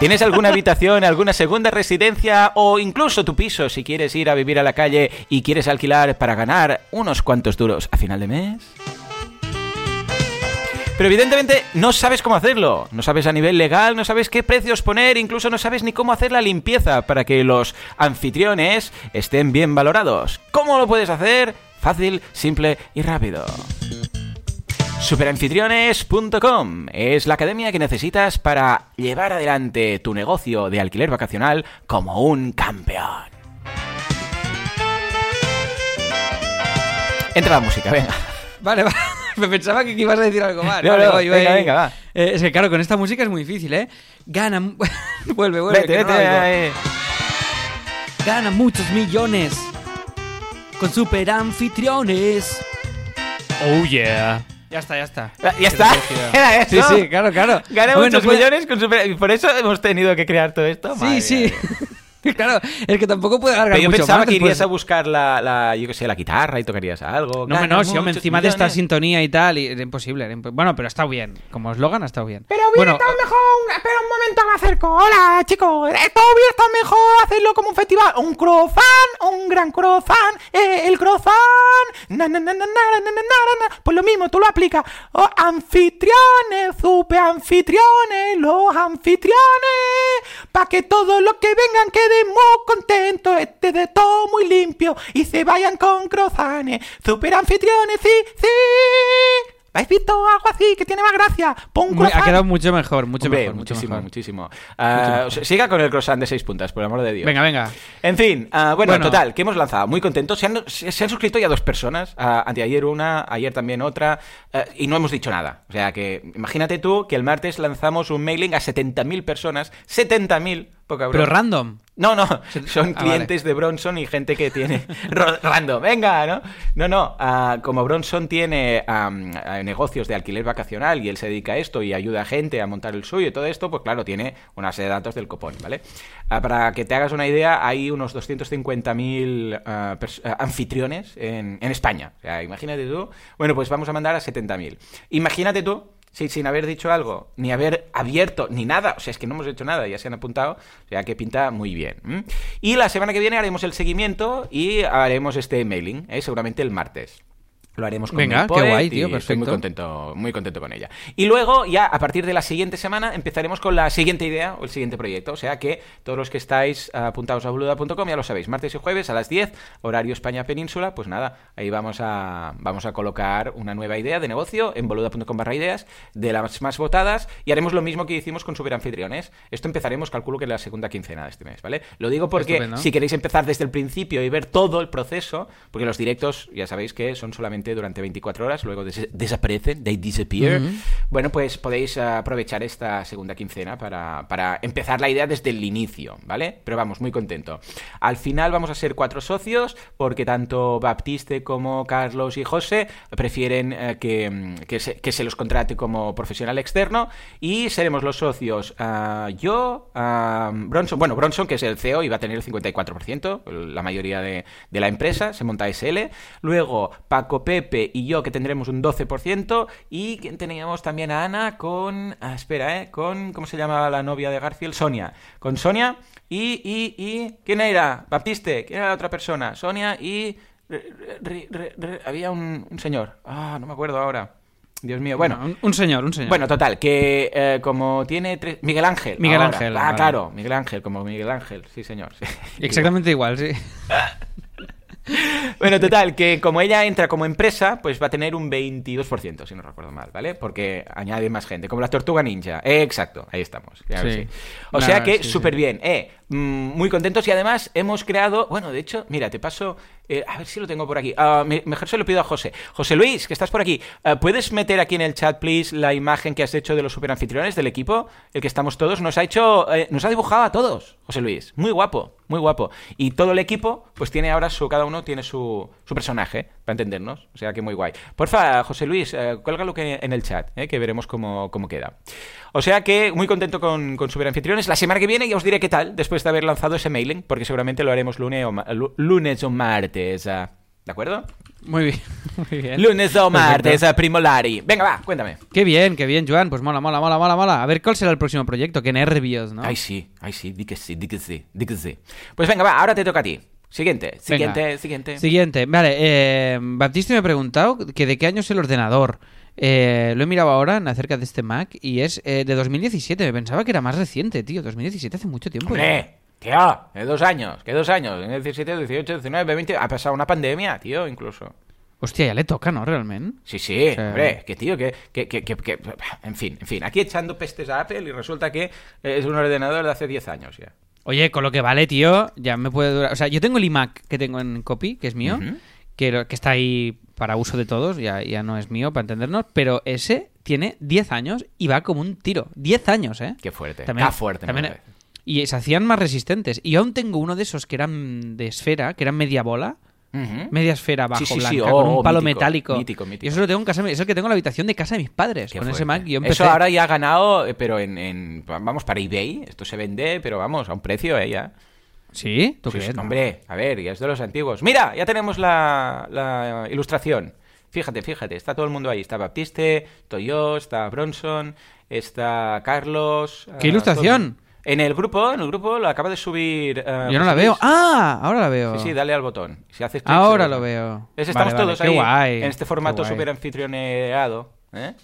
¿Tienes alguna habitación, alguna segunda residencia o incluso tu piso si quieres ir a vivir a la calle y quieres alquilar para ganar unos cuantos duros a final de mes? Pero evidentemente no sabes cómo hacerlo, no sabes a nivel legal, no sabes qué precios poner, incluso no sabes ni cómo hacer la limpieza para que los anfitriones estén bien valorados. ¿Cómo lo puedes hacer? Fácil, simple y rápido. Superanfitriones.com es la academia que necesitas para llevar adelante tu negocio de alquiler vacacional como un campeón. Entra la música, venga. Vale, <laughs> va. Me pensaba que ibas a decir algo más. No, Vale, no, voy, voy. venga, venga, va. Eh, es que claro, con esta música es muy difícil, ¿eh? Gana... <laughs> vuelve, vuelve. Vete, no vete, oigo. eh. Gana muchos millones con super anfitriones. Oh yeah. Ya está, ya está. Ya está. Era Sí, eso. sí, claro, claro. Gana Bueno, muchos puede- millones con super... y Por eso hemos tenido que crear todo esto. Sí, Madre sí. mía. <laughs> <laughs> claro, es que tampoco puede alargar Pero yo pensaba que irías a buscar la, yo que sé, la guitarra y tocarías algo. No, no, si hombre, encima de esta sintonía y tal, era imposible. Bueno, pero está bien. Como eslogan, ha estado bien. Pero hubiera bueno, estado eh, mejor. Espera un momento, me acerco. Hola, chicos. Esto hubiera estado mejor hacerlo como un festival. Un crofan, un gran crofan. Eh, el crofan. Pues lo mismo, tú lo aplicas. Oh, anfitriones, super anfitriones, los anfitriones. Para que todos los que vengan queden muy contentos. Esté de todo muy limpio. Y se vayan con croissants. Super anfitriones, sí, sí. ¿Habéis visto algo así que tiene más gracia? Pon un muy- ha quedado mucho mejor, mucho Hombre, mejor. mucho muchísimo, mejor. muchísimo. Ah, siga con el croissant de seis puntas, por el amor de Dios. Venga, venga. En fin, ah, bueno, Bueno. total, que hemos lanzado. Muy contentos. Se han, se, se han suscrito ya dos personas. ah, anteayer una, ayer también otra. y no hemos dicho nada. O sea que, imagínate tú que el martes lanzamos un mailing a 70.000 personas. 70.000, poca broma. Pero random. No, no, son Ah, clientes de Bronson y gente que tiene <laughs> random. Venga, ¿no? No, no, ah, como Bronson tiene negocios de alquiler vacacional y él se dedica a esto y ayuda a gente a montar el suyo y todo esto, pues claro, tiene una serie de datos del copón, ¿vale? Ah, para que te hagas una idea, hay unos 250.000 ah, pers- ah, anfitriones en, en España. O sea, imagínate tú. Bueno, pues vamos a mandar a 70.000. Imagínate tú Sí, sin haber dicho algo, ni haber abierto, ni nada. O sea, es que no hemos hecho nada, ya se han apuntado. O sea, que pinta muy bien. Y la semana que viene haremos el seguimiento y haremos este mailing, ¿eh? seguramente el martes. Lo haremos con Venga, qué guay, tío, Estoy muy perfecto. contento, muy contento con ella. Y luego, ya a partir de la siguiente semana, empezaremos con la siguiente idea o el siguiente proyecto. O sea que todos los que estáis apuntados a boluda.com ya lo sabéis. Martes y jueves a las 10, horario España Península. Pues nada, ahí vamos a, vamos a colocar una nueva idea de negocio en boluda.com barra ideas de las más votadas y haremos lo mismo que hicimos con Superanfitriones. Esto empezaremos, calculo que en la segunda quincena de este mes, ¿vale? Lo digo porque Estupendo. si queréis empezar desde el principio y ver todo el proceso, porque los directos ya sabéis que son solamente durante 24 horas, luego des- desaparecen, they disappear. Bueno, pues podéis eh, aprovechar esta segunda quincena para, para empezar la idea desde el inicio, ¿vale? Pero vamos, muy contento. Al final vamos a ser cuatro socios, porque tanto Baptiste como Carlos y José prefieren eh, que, mm, que, se, que se los contrate como profesional externo y seremos los socios ah, yo, Bronson, bueno, Bronson que es el CEO y va a tener el 54%, la mayoría de, de la empresa, se monta SL, luego Paco Pepe y yo que tendremos un 12% y teníamos también a Ana con, ah, espera, eh, con, ¿cómo se llama la novia de Garfield? Sonia, con Sonia y, y, y, ¿quién era? Baptiste, ¿quién era la otra persona? Sonia y... re- re- re- re- había un, un señor, ah, no me acuerdo ahora. Dios mío, bueno, un, un señor, un señor. bueno, total, que eh, como tiene tres... Miguel Ángel. Miguel ahora. Ángel, Ah, vale. claro, Miguel Ángel, como Miguel Ángel, sí señor. sí. Exactamente igual, sí. <laughs> Bueno, total, que como ella entra como empresa, pues va a tener un 22%, si no recuerdo mal, ¿vale? Porque añade más gente, como la tortuga ninja. Eh, exacto, ahí estamos. Sí. sí. O sea que súper bien. Eh, muy contentos y además hemos creado, bueno, de hecho, mira, te paso, eh, a ver si lo tengo por aquí. Ah, me- mejor se lo pido a José. José Luis, que estás por aquí, ah, ¿puedes meter aquí en el chat, please, la imagen que has hecho de los superanfitriones del equipo? El que estamos todos, nos ha hecho, eh, nos ha dibujado a todos, José Luis. Muy guapo. muy guapo. Y todo el equipo, pues tiene ahora su, cada uno tiene su, su personaje, para entendernos. O sea que muy guay. Porfa, José Luis, eh, cuélgalo que en el chat, eh, que veremos cómo, cómo queda. O sea que muy contento con, con Superanfitriones. La semana que viene ya os diré qué tal, después de haber lanzado ese mailing, porque seguramente lo haremos lunes o, lunes o martes. ah. ¿De acuerdo? Muy bien, <laughs> muy bien. Lunes o martes, Perfecto. a Primolari. Venga, va, cuéntame. Qué bien, qué bien, Joan. Pues mola, mola, mola, mola, mola. A ver cuál será el próximo proyecto. Qué nervios, ¿no? Ay, sí, ay, sí, di que sí, di que sí, di que sí. Pues venga, va, ahora te toca a ti. Siguiente, siguiente, Venga. siguiente. Siguiente. Vale, eh, Baptiste me ha preguntado que de qué año es el ordenador. Eh, lo he mirado ahora en acerca de este Mac y es eh, de 2017. Me pensaba que era más reciente, tío. 2017 hace mucho tiempo. Hombre, tío, que dos años, que dos años. En el 17, 18, 19, 20. Ha pasado una pandemia, tío, incluso. Hostia, ya le toca, ¿no? Realmente. Sí, sí, sea- hombre, que tío, que, que, que, que, En fin, en fin. Aquí echando pestes a Apple y resulta que es un ordenador de hace 10 años ya. Oye, con lo que vale, tío, ya me puede durar. O sea, yo tengo el iMac que tengo en copy, que es mío, que, que está ahí para uso de todos, ya, ya no es mío, para entendernos, pero ese tiene 10 años y va como un tiro. 10 años, ¿eh? Qué fuerte, También- está fuerte. también- y se hacían más resistentes. Y yo aún tengo uno de esos que eran de esfera, que eran media bola. Media esfera bajo Sí, sí, blanca sí, con oh, un palo mítico, metálico. mítico, mítico. Y eso lo tengo en casa, es el que tengo en la habitación de casa de mis padres. Qué con ese fuerte. Mac yo empecé. Eso ahora ya ha ganado, eh, pero en, en- Vamos, para eBay. Esto se vende, pero vamos, a un precio, ¿eh? Ya. ¿Sí? ¿Tú crees? sí, No. hombre, a ver, ya es de los antiguos. Mira, ya tenemos la, la ilustración. Fíjate, fíjate, está todo el mundo ahí. Está Baptiste, estoy yo, está Bronson, está Carlos. ¿Qué ah, ilustración? todo. En el grupo, en el grupo lo acaba de subir. ah, Yo no la veo. ¡Ah! Ahora la veo. Sí, sí, dale al botón. Si haces clic, Ahora lo veo. Estamos Vale, vale, todos qué ahí guay, en este formato super anfitrioneado. ¿eh?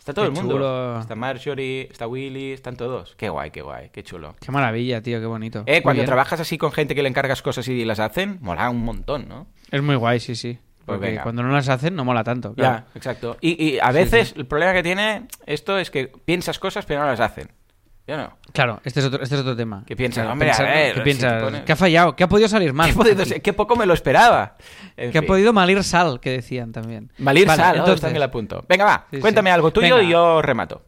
Está todo Qué el mundo. chulo. Está Marjorie, está Willy, están todos. Qué guay, qué guay, qué chulo. Qué maravilla, tío, qué bonito. Eh, cuando bien. trabajas así con gente que le encargas cosas y las hacen, mola un montón, ¿no? Es muy guay, sí, sí. Pues Porque venga. cuando no las hacen no mola tanto. claro. Ya, exacto. Y, y a veces el problema que tiene esto es que piensas cosas pero no las hacen. Yo no. Claro, este es otro, este es otro tema. ¿Qué piensas? Claro, Hombre, a pensar- ver, ¿Qué si piensas? te pones- ¿Qué ha fallado? ¿Qué ha podido salir <laughs> mal? ¿Qué, podido ser? Qué poco me lo esperaba. En Que ha fin. podido malir sal, que decían también. Malir Vale, sal, entonces- también la apunto. Venga, va, Sí, sí. cuéntame algo tuyo Venga. y yo remato.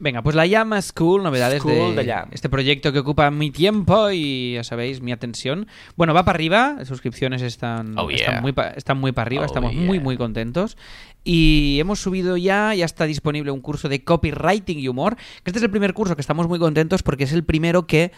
Venga, pues la llama School, novedades School de de este proyecto que ocupa mi tiempo y ya sabéis, mi atención. Bueno, va para arriba, las suscripciones están, Oh, yeah. están, muy, pa- están muy para arriba, Oh, estamos yeah. muy, muy contentos. Y hemos subido ya, ya está disponible un curso de copywriting y humor, que este es el primer curso que estamos muy contentos porque es el primero que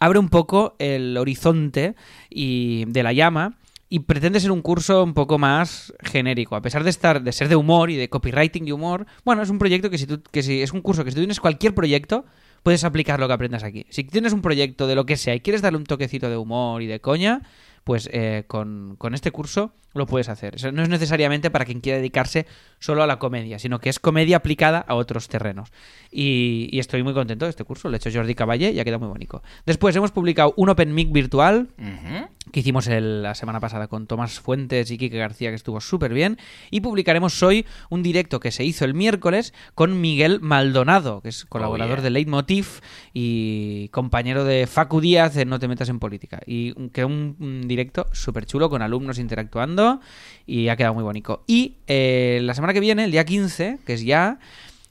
abre un poco el horizonte y de la llama y pretende ser un curso un poco más genérico. A pesar de estar, de ser de humor y de copywriting y humor, bueno, es un proyecto que si tú, que si es un curso que si tú tienes cualquier proyecto, puedes aplicar lo que aprendas aquí. Si tienes un proyecto de lo que sea y quieres darle un toquecito de humor y de coña, pues eh, con, con este curso lo puedes hacer. No es necesariamente para quien quiera dedicarse solo a la comedia, sino que es comedia aplicada a otros terrenos. Y, estoy muy contento de este curso. Lo ha hecho Jordi Caballé y ha quedado muy bonito. Después hemos publicado un Open Mic virtual. Que hicimos el- la semana pasada con Tomás Fuentes y Quique García, que estuvo súper bien. Y publicaremos hoy un directo que se hizo el miércoles con Miguel Maldonado, que es colaborador Oh, yeah. de Leitmotiv y compañero de Facu Díaz en No te metas en política. Y quedó un, un directo súper chulo con alumnos interactuando y ha quedado muy bonito. Y eh, la semana que viene, el día 15, que es ya,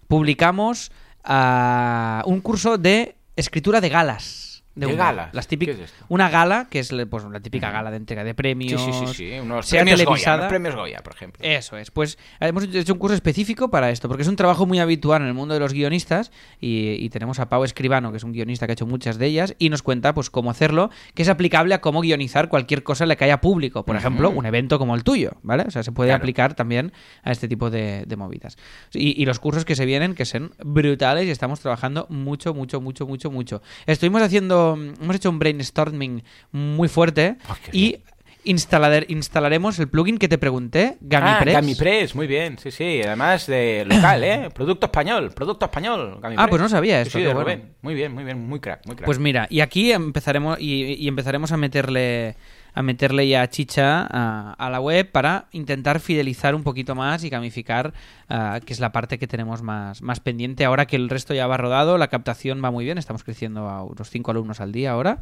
publicamos ah, un curso de escritura de galas. ¿De humor. galas? Las típicas, ¿Qué es una gala, que es pues, la típica gala de entrega de Sí, premios. sí, sí, sí. Unos sea premios Goya, unos premios Goya, por ejemplo. Eso es. Pues hemos hecho un curso específico para esto, porque es un trabajo muy habitual en el mundo de los guionistas y, y tenemos a Pau Escribano, que es un guionista que ha hecho muchas de ellas, y nos cuenta pues cómo hacerlo, que es aplicable a cómo guionizar cualquier cosa en la que haya público. Por ejemplo, un evento como el tuyo, ¿vale? O sea, se puede Claro. aplicar también a este tipo de, de movidas. Y, y los cursos que se vienen, que son brutales y estamos trabajando mucho, mucho, mucho, mucho, mucho. Estuvimos haciendo, hemos hecho un brainstorming muy fuerte qué y instalar- instalaremos el plugin que te pregunté, GamiPress. Ah, GamiPress, muy bien, sí, sí. Además de local, ¿eh? <clears throat> Producto español, producto español. GamiPress. Ah, pues no sabía Sí, esto, Sí, qué de bueno. Rubén. Muy bien, muy bien, muy crack, muy crack. Pues mira, y aquí empezaremos y, y empezaremos a meterle a meterle ya chicha a, a la web para intentar fidelizar un poquito más y gamificar, ah, que es la parte que tenemos más, más pendiente ahora que el resto ya va rodado, la captación va muy bien, estamos creciendo a unos 5 alumnos al día ahora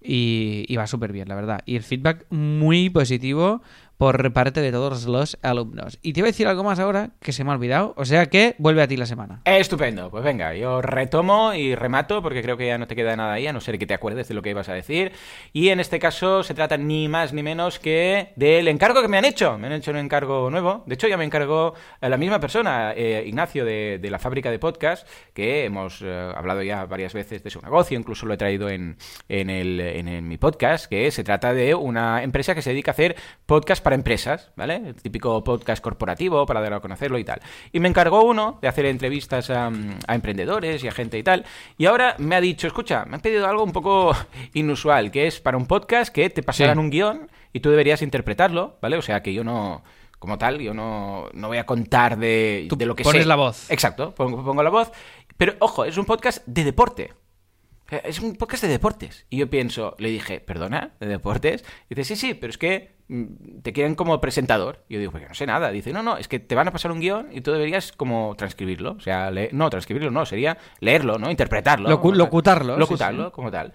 y, y va súper bien, la verdad. Y el feedback muy positivo por parte de todos los alumnos. Y te iba a decir algo más ahora que se me ha olvidado, o sea que vuelve a ti la semana. Estupendo, pues venga, yo retomo y remato porque creo que ya no te queda nada ahí, a no ser que te acuerdes de lo que ibas a decir. Y en este caso se trata ni más ni menos que del encargo que me han hecho. Me han hecho un encargo nuevo. De hecho, ya me encargó eh, la misma persona, eh, Ignacio, de, la fábrica de podcast, que hemos eh, hablado ya varias veces de su negocio, incluso lo he traído en, en, el, en, en mi podcast, que se trata de una empresa que se dedica a hacer podcast para empresas, ¿vale? El típico podcast corporativo para dar a conocerlo y tal. Y me encargó uno de hacer entrevistas a, a emprendedores y a gente y tal. Y ahora me ha dicho, escucha, me han pedido algo un poco <laughs> inusual, que es para un podcast que te pasarán Sí. un guion y tú deberías interpretarlo, ¿vale? O sea que yo no... Como tal, yo no, no voy a contar de, Tú de lo que pones sé. la voz. Exacto, pongo, pongo la voz. Pero ojo, es un podcast de deporte. Eh, Es un podcast de deportes. Y yo pienso, le dije, ¿perdona? ¿De deportes? Y dice, sí, sí, pero es que mm, te quieren como presentador. Y yo digo, pues yo no sé nada. Dice, no, no, es que te van a pasar un guion y tú deberías como transcribirlo. O sea, le- no, transcribirlo no, sería leerlo, ¿no? Interpretarlo. Locutarlo, sí, Locutarlo, sí. como tal.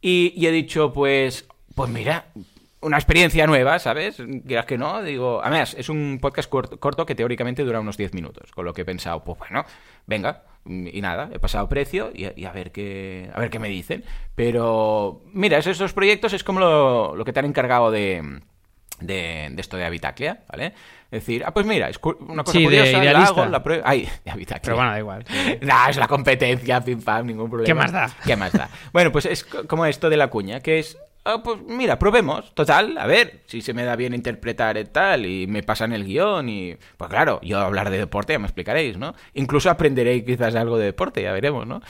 Y, y he dicho, pues, pues mira, una experiencia nueva, ¿sabes? Quieras que no, digo, además, es un podcast cort- corto que teóricamente dura unos 10 minutos, con lo que he pensado, pues bueno, venga, y nada, he pasado precio y, y a ver qué a ver qué me dicen. Pero, mira, esos dos proyectos es como lo, lo que te han encargado de, de, de esto de Habitaclia, ¿vale? Es decir, ah, pues mira, es una cosa Sí, de curiosa, la hago, la pruebo. Ay, de Habitaclia. Pero bueno, da igual. <laughs> Nah, es la competencia, pim pam, ningún problema. ¿Qué más da? ¿Qué más da? Bueno, pues es co- como esto de la cuña, que es, ah, pues mira, probemos. Total, a ver, si se me da bien interpretar y tal, y me pasan el guion, y pues claro, yo hablar de deporte ya me explicaréis, ¿no? Incluso aprenderéis quizás algo de deporte, ya veremos, ¿no?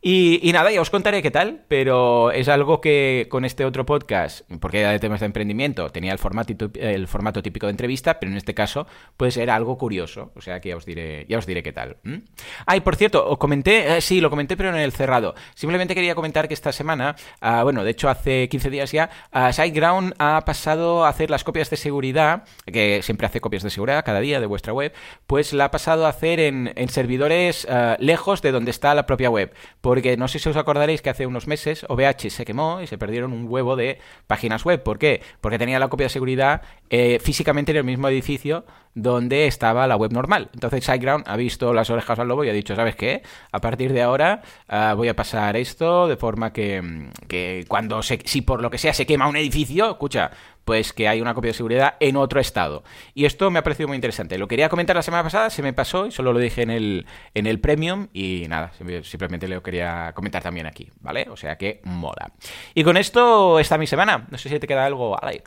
Y, y nada, ya os contaré qué tal, pero es algo que con este otro podcast, porque era de temas de emprendimiento, tenía el formato, el formato típico de entrevista, pero en este caso puede ser algo curioso, o sea que ya os diré, ya os diré qué tal. ¿m? Ay, por cierto, os comenté, eh, sí, lo comenté, pero en el cerrado. Simplemente quería comentar que esta semana, ah, bueno, de hecho hace 15 días ya, ah, SiteGround ha pasado a hacer las copias de seguridad, que siempre hace copias de seguridad cada día de vuestra web, pues la ha pasado a hacer en, en servidores ah, lejos de donde está la propia web. Porque no sé si os acordaréis que hace unos meses OVH se quemó y se perdieron un huevo de páginas web. ¿Por qué? Porque tenía la copia de seguridad eh, físicamente en el mismo edificio donde estaba la web normal. Entonces SiteGround ha visto las orejas al lobo y ha dicho, ¿sabes qué? A partir de ahora ah, voy a pasar esto de forma que, mm, que cuando se, si por lo que sea se quema un edificio, escucha, pues que hay una copia de seguridad en otro estado. Y esto me ha parecido muy interesante. Lo quería comentar la semana pasada, se me pasó y solo lo dije en el, en el Premium y nada, sim- simplemente lo quería comentar también aquí, ¿vale? O sea que mola. Y con esto está mi semana. No sé si te queda algo, Alex.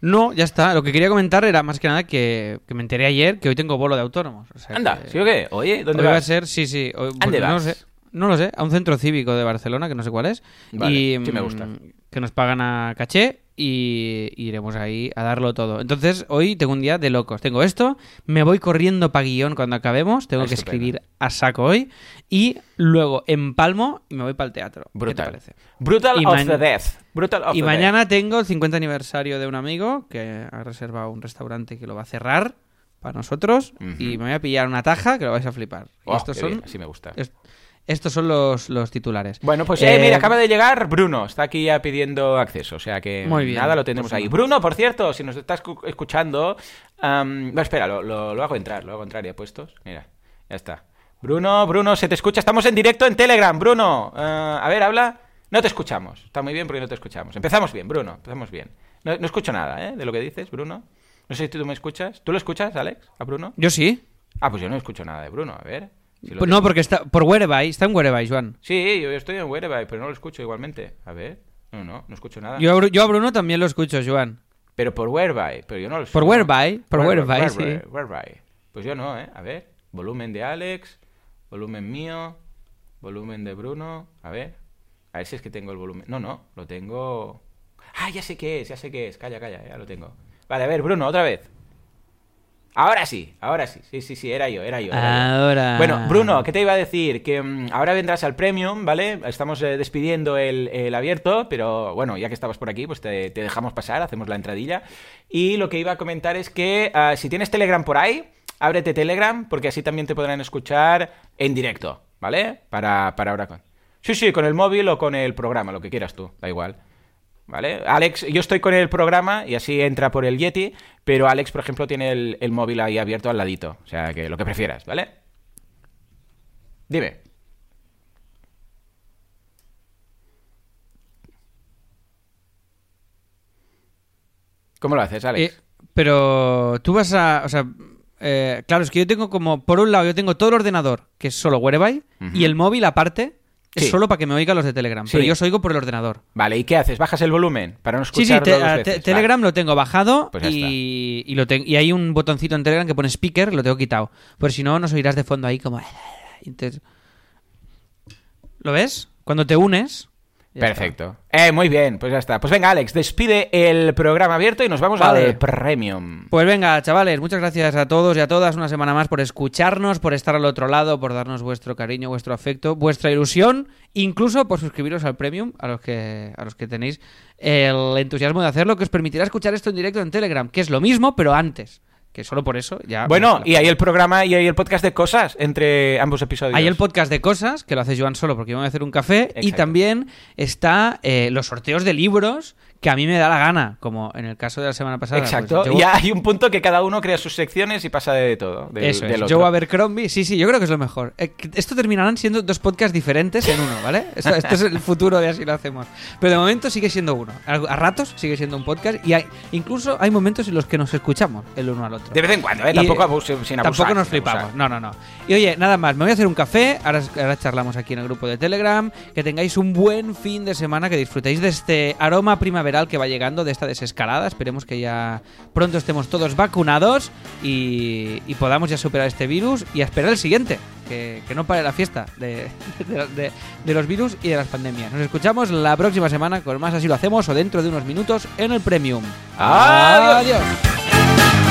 No, ya está. Lo que quería comentar era más que nada que, que me enteré ayer que hoy tengo bolo de autónomos. O sea Anda, que ¿sí o qué? Oye, ¿dónde hoy va a vas? ser, sí, sí. hoy- ¿Ande no lo vas? sé. No lo sé, a un centro cívico de Barcelona, que no sé cuál es. Vale, y, sí me mm, gusta. Que nos pagan a caché y iremos ahí a darlo todo. Entonces, hoy tengo un día de locos. Tengo esto, me voy corriendo pa' guion cuando acabemos, tengo que escribir a saco hoy y luego empalmo y me voy para el teatro. ¿Qué te Brutal. parece? Brutal Y of the Death. Brutal of Y the mañana tengo el 50 aniversario de un amigo que ha reservado un restaurante que lo va a cerrar para nosotros y me voy a pillar una taja que lo vais a flipar. Y Oh, estos son bien, así me gusta. Estos son los, los titulares. Bueno, pues eh, Eh, mira, acaba de llegar Bruno. Está aquí ya pidiendo acceso. O sea que Muy bien, nada, lo tendremos pues ahí. Bruno, por cierto, si nos estás escu- escuchando. no, espera, lo, lo- lo hago entrar. Lo hago entrar ya puestos. Mira, ya está. Bruno, Bruno, se te escucha. Estamos en directo en Telegram, Bruno. Ah, a ver, habla. No te escuchamos. Está muy bien porque no te escuchamos. Empezamos bien, Bruno. Empezamos bien. No, no escucho nada, ¿eh? De lo que dices, Bruno. No sé si tú me escuchas. ¿Tú lo escuchas, Alex? ¿A Bruno? Yo sí. Ah, pues yo no escucho nada de Bruno. A ver. Si Pues no, porque está por Whereby, está en Whereby, Joan. Sí, yo estoy en Whereby, pero no lo escucho igualmente. A ver. No, no, no escucho nada. Yo, yo a Bruno también lo escucho, Joan. Pero por Whereby, pero yo no lo Por no. Whereby, por Whereby, sí. Whereby. Pues yo no, ¿eh? A ver. Volumen de Alex, volumen mío, volumen de Bruno. A ver. A ver si es que tengo el volumen. No, no, lo tengo. Ah, ya sé qué es, ya sé qué es. Calla, calla, ya lo tengo. Vale, a ver, Bruno, otra vez. Ahora sí, ahora sí. Sí, sí, sí, era yo, era yo. era yo. Ahora. Bueno, Bruno, ¿qué te iba a decir? Que mm, ahora vendrás al Premium, ¿vale? Estamos eh, despidiendo el, el abierto, pero bueno, ya que estabas por aquí, pues te, te dejamos pasar, hacemos la entradilla. Y lo que iba a comentar es que ah, si tienes Telegram por ahí, ábrete Telegram, porque así también te podrán escuchar en directo, ¿vale? Para, para ahora con... Sí, sí, con el móvil o con el programa, lo que quieras tú, da igual. ¿Vale? Alex, yo estoy con el programa y así entra por el Yeti, pero Alex, por ejemplo, tiene el, el móvil ahí abierto al ladito. O sea, que lo que prefieras, ¿vale? Dime. ¿Cómo lo haces, Alex? Eh, pero tú vas a. O sea, eh, claro, es que yo tengo como. Por un lado, yo tengo todo el ordenador, que es solo Whereby, y el móvil aparte es Sí. solo para que me oigan los de Telegram. Sí. Pero yo os oigo por el ordenador. Vale, ¿y qué haces? ¿Bajas el volumen para no Sí, escucharlo sí, te- dos a- veces? te- Vale. Telegram lo tengo bajado Pues y, y, lo ten- y hay un botoncito en Telegram que pone speaker, lo tengo quitado. Pues si no, nos oirás de fondo ahí como... <laughs> Entonces- ¿Lo ves? Cuando te unes... ya Perfecto. Eh, muy bien, pues ya está. Pues venga, Alex, despide el programa abierto y nos vamos Vale. al Premium. Pues venga, chavales, muchas gracias a todos y a todas una semana más por escucharnos, por estar al otro lado, por darnos vuestro cariño, vuestro afecto, vuestra ilusión, incluso por suscribiros al Premium, a los que, a los que tenéis el entusiasmo de hacerlo, que os permitirá escuchar esto en directo en Telegram, que es lo mismo, pero antes. Que solo por eso ya... Bueno, y hay el programa y hay el podcast de cosas entre ambos episodios. Hay el podcast de cosas, que lo hace Joan solo porque voy a hacer un café. Y también está eh, los sorteos de libros que a mí me da la gana, como en el caso de la semana pasada. pues, Exacto. Y hay un punto que cada uno crea sus secciones y pasa de todo. del- Eso del es, otro. Joe Abercrombie. Sí, sí, yo creo que es lo mejor. Eh, Esto terminarán siendo dos podcasts diferentes en uno, ¿vale? Esto, esto es el futuro de así lo hacemos. Pero de momento sigue siendo uno. A ratos sigue siendo un podcast y hay, incluso hay momentos en los que nos escuchamos el uno al otro. De vez en cuando, ¿eh? Tampoco sin abusar. Tampoco nos sin abusar. flipamos. No, no, no. Y oye, nada más, me voy a hacer un café. Ahora, ahora charlamos aquí en el grupo de Telegram. Que tengáis un buen fin de semana, que disfrutéis de este aroma primaveral que va llegando, de esta desescalada. Esperemos que ya pronto estemos todos vacunados y, y podamos ya superar este virus y a esperar el siguiente. Que, que no pare la fiesta de, <laughs> de- de- de los virus y de las pandemias. Nos escuchamos la próxima semana con más Así lo hacemos o dentro de unos minutos en el Premium. Adiós. Adiós.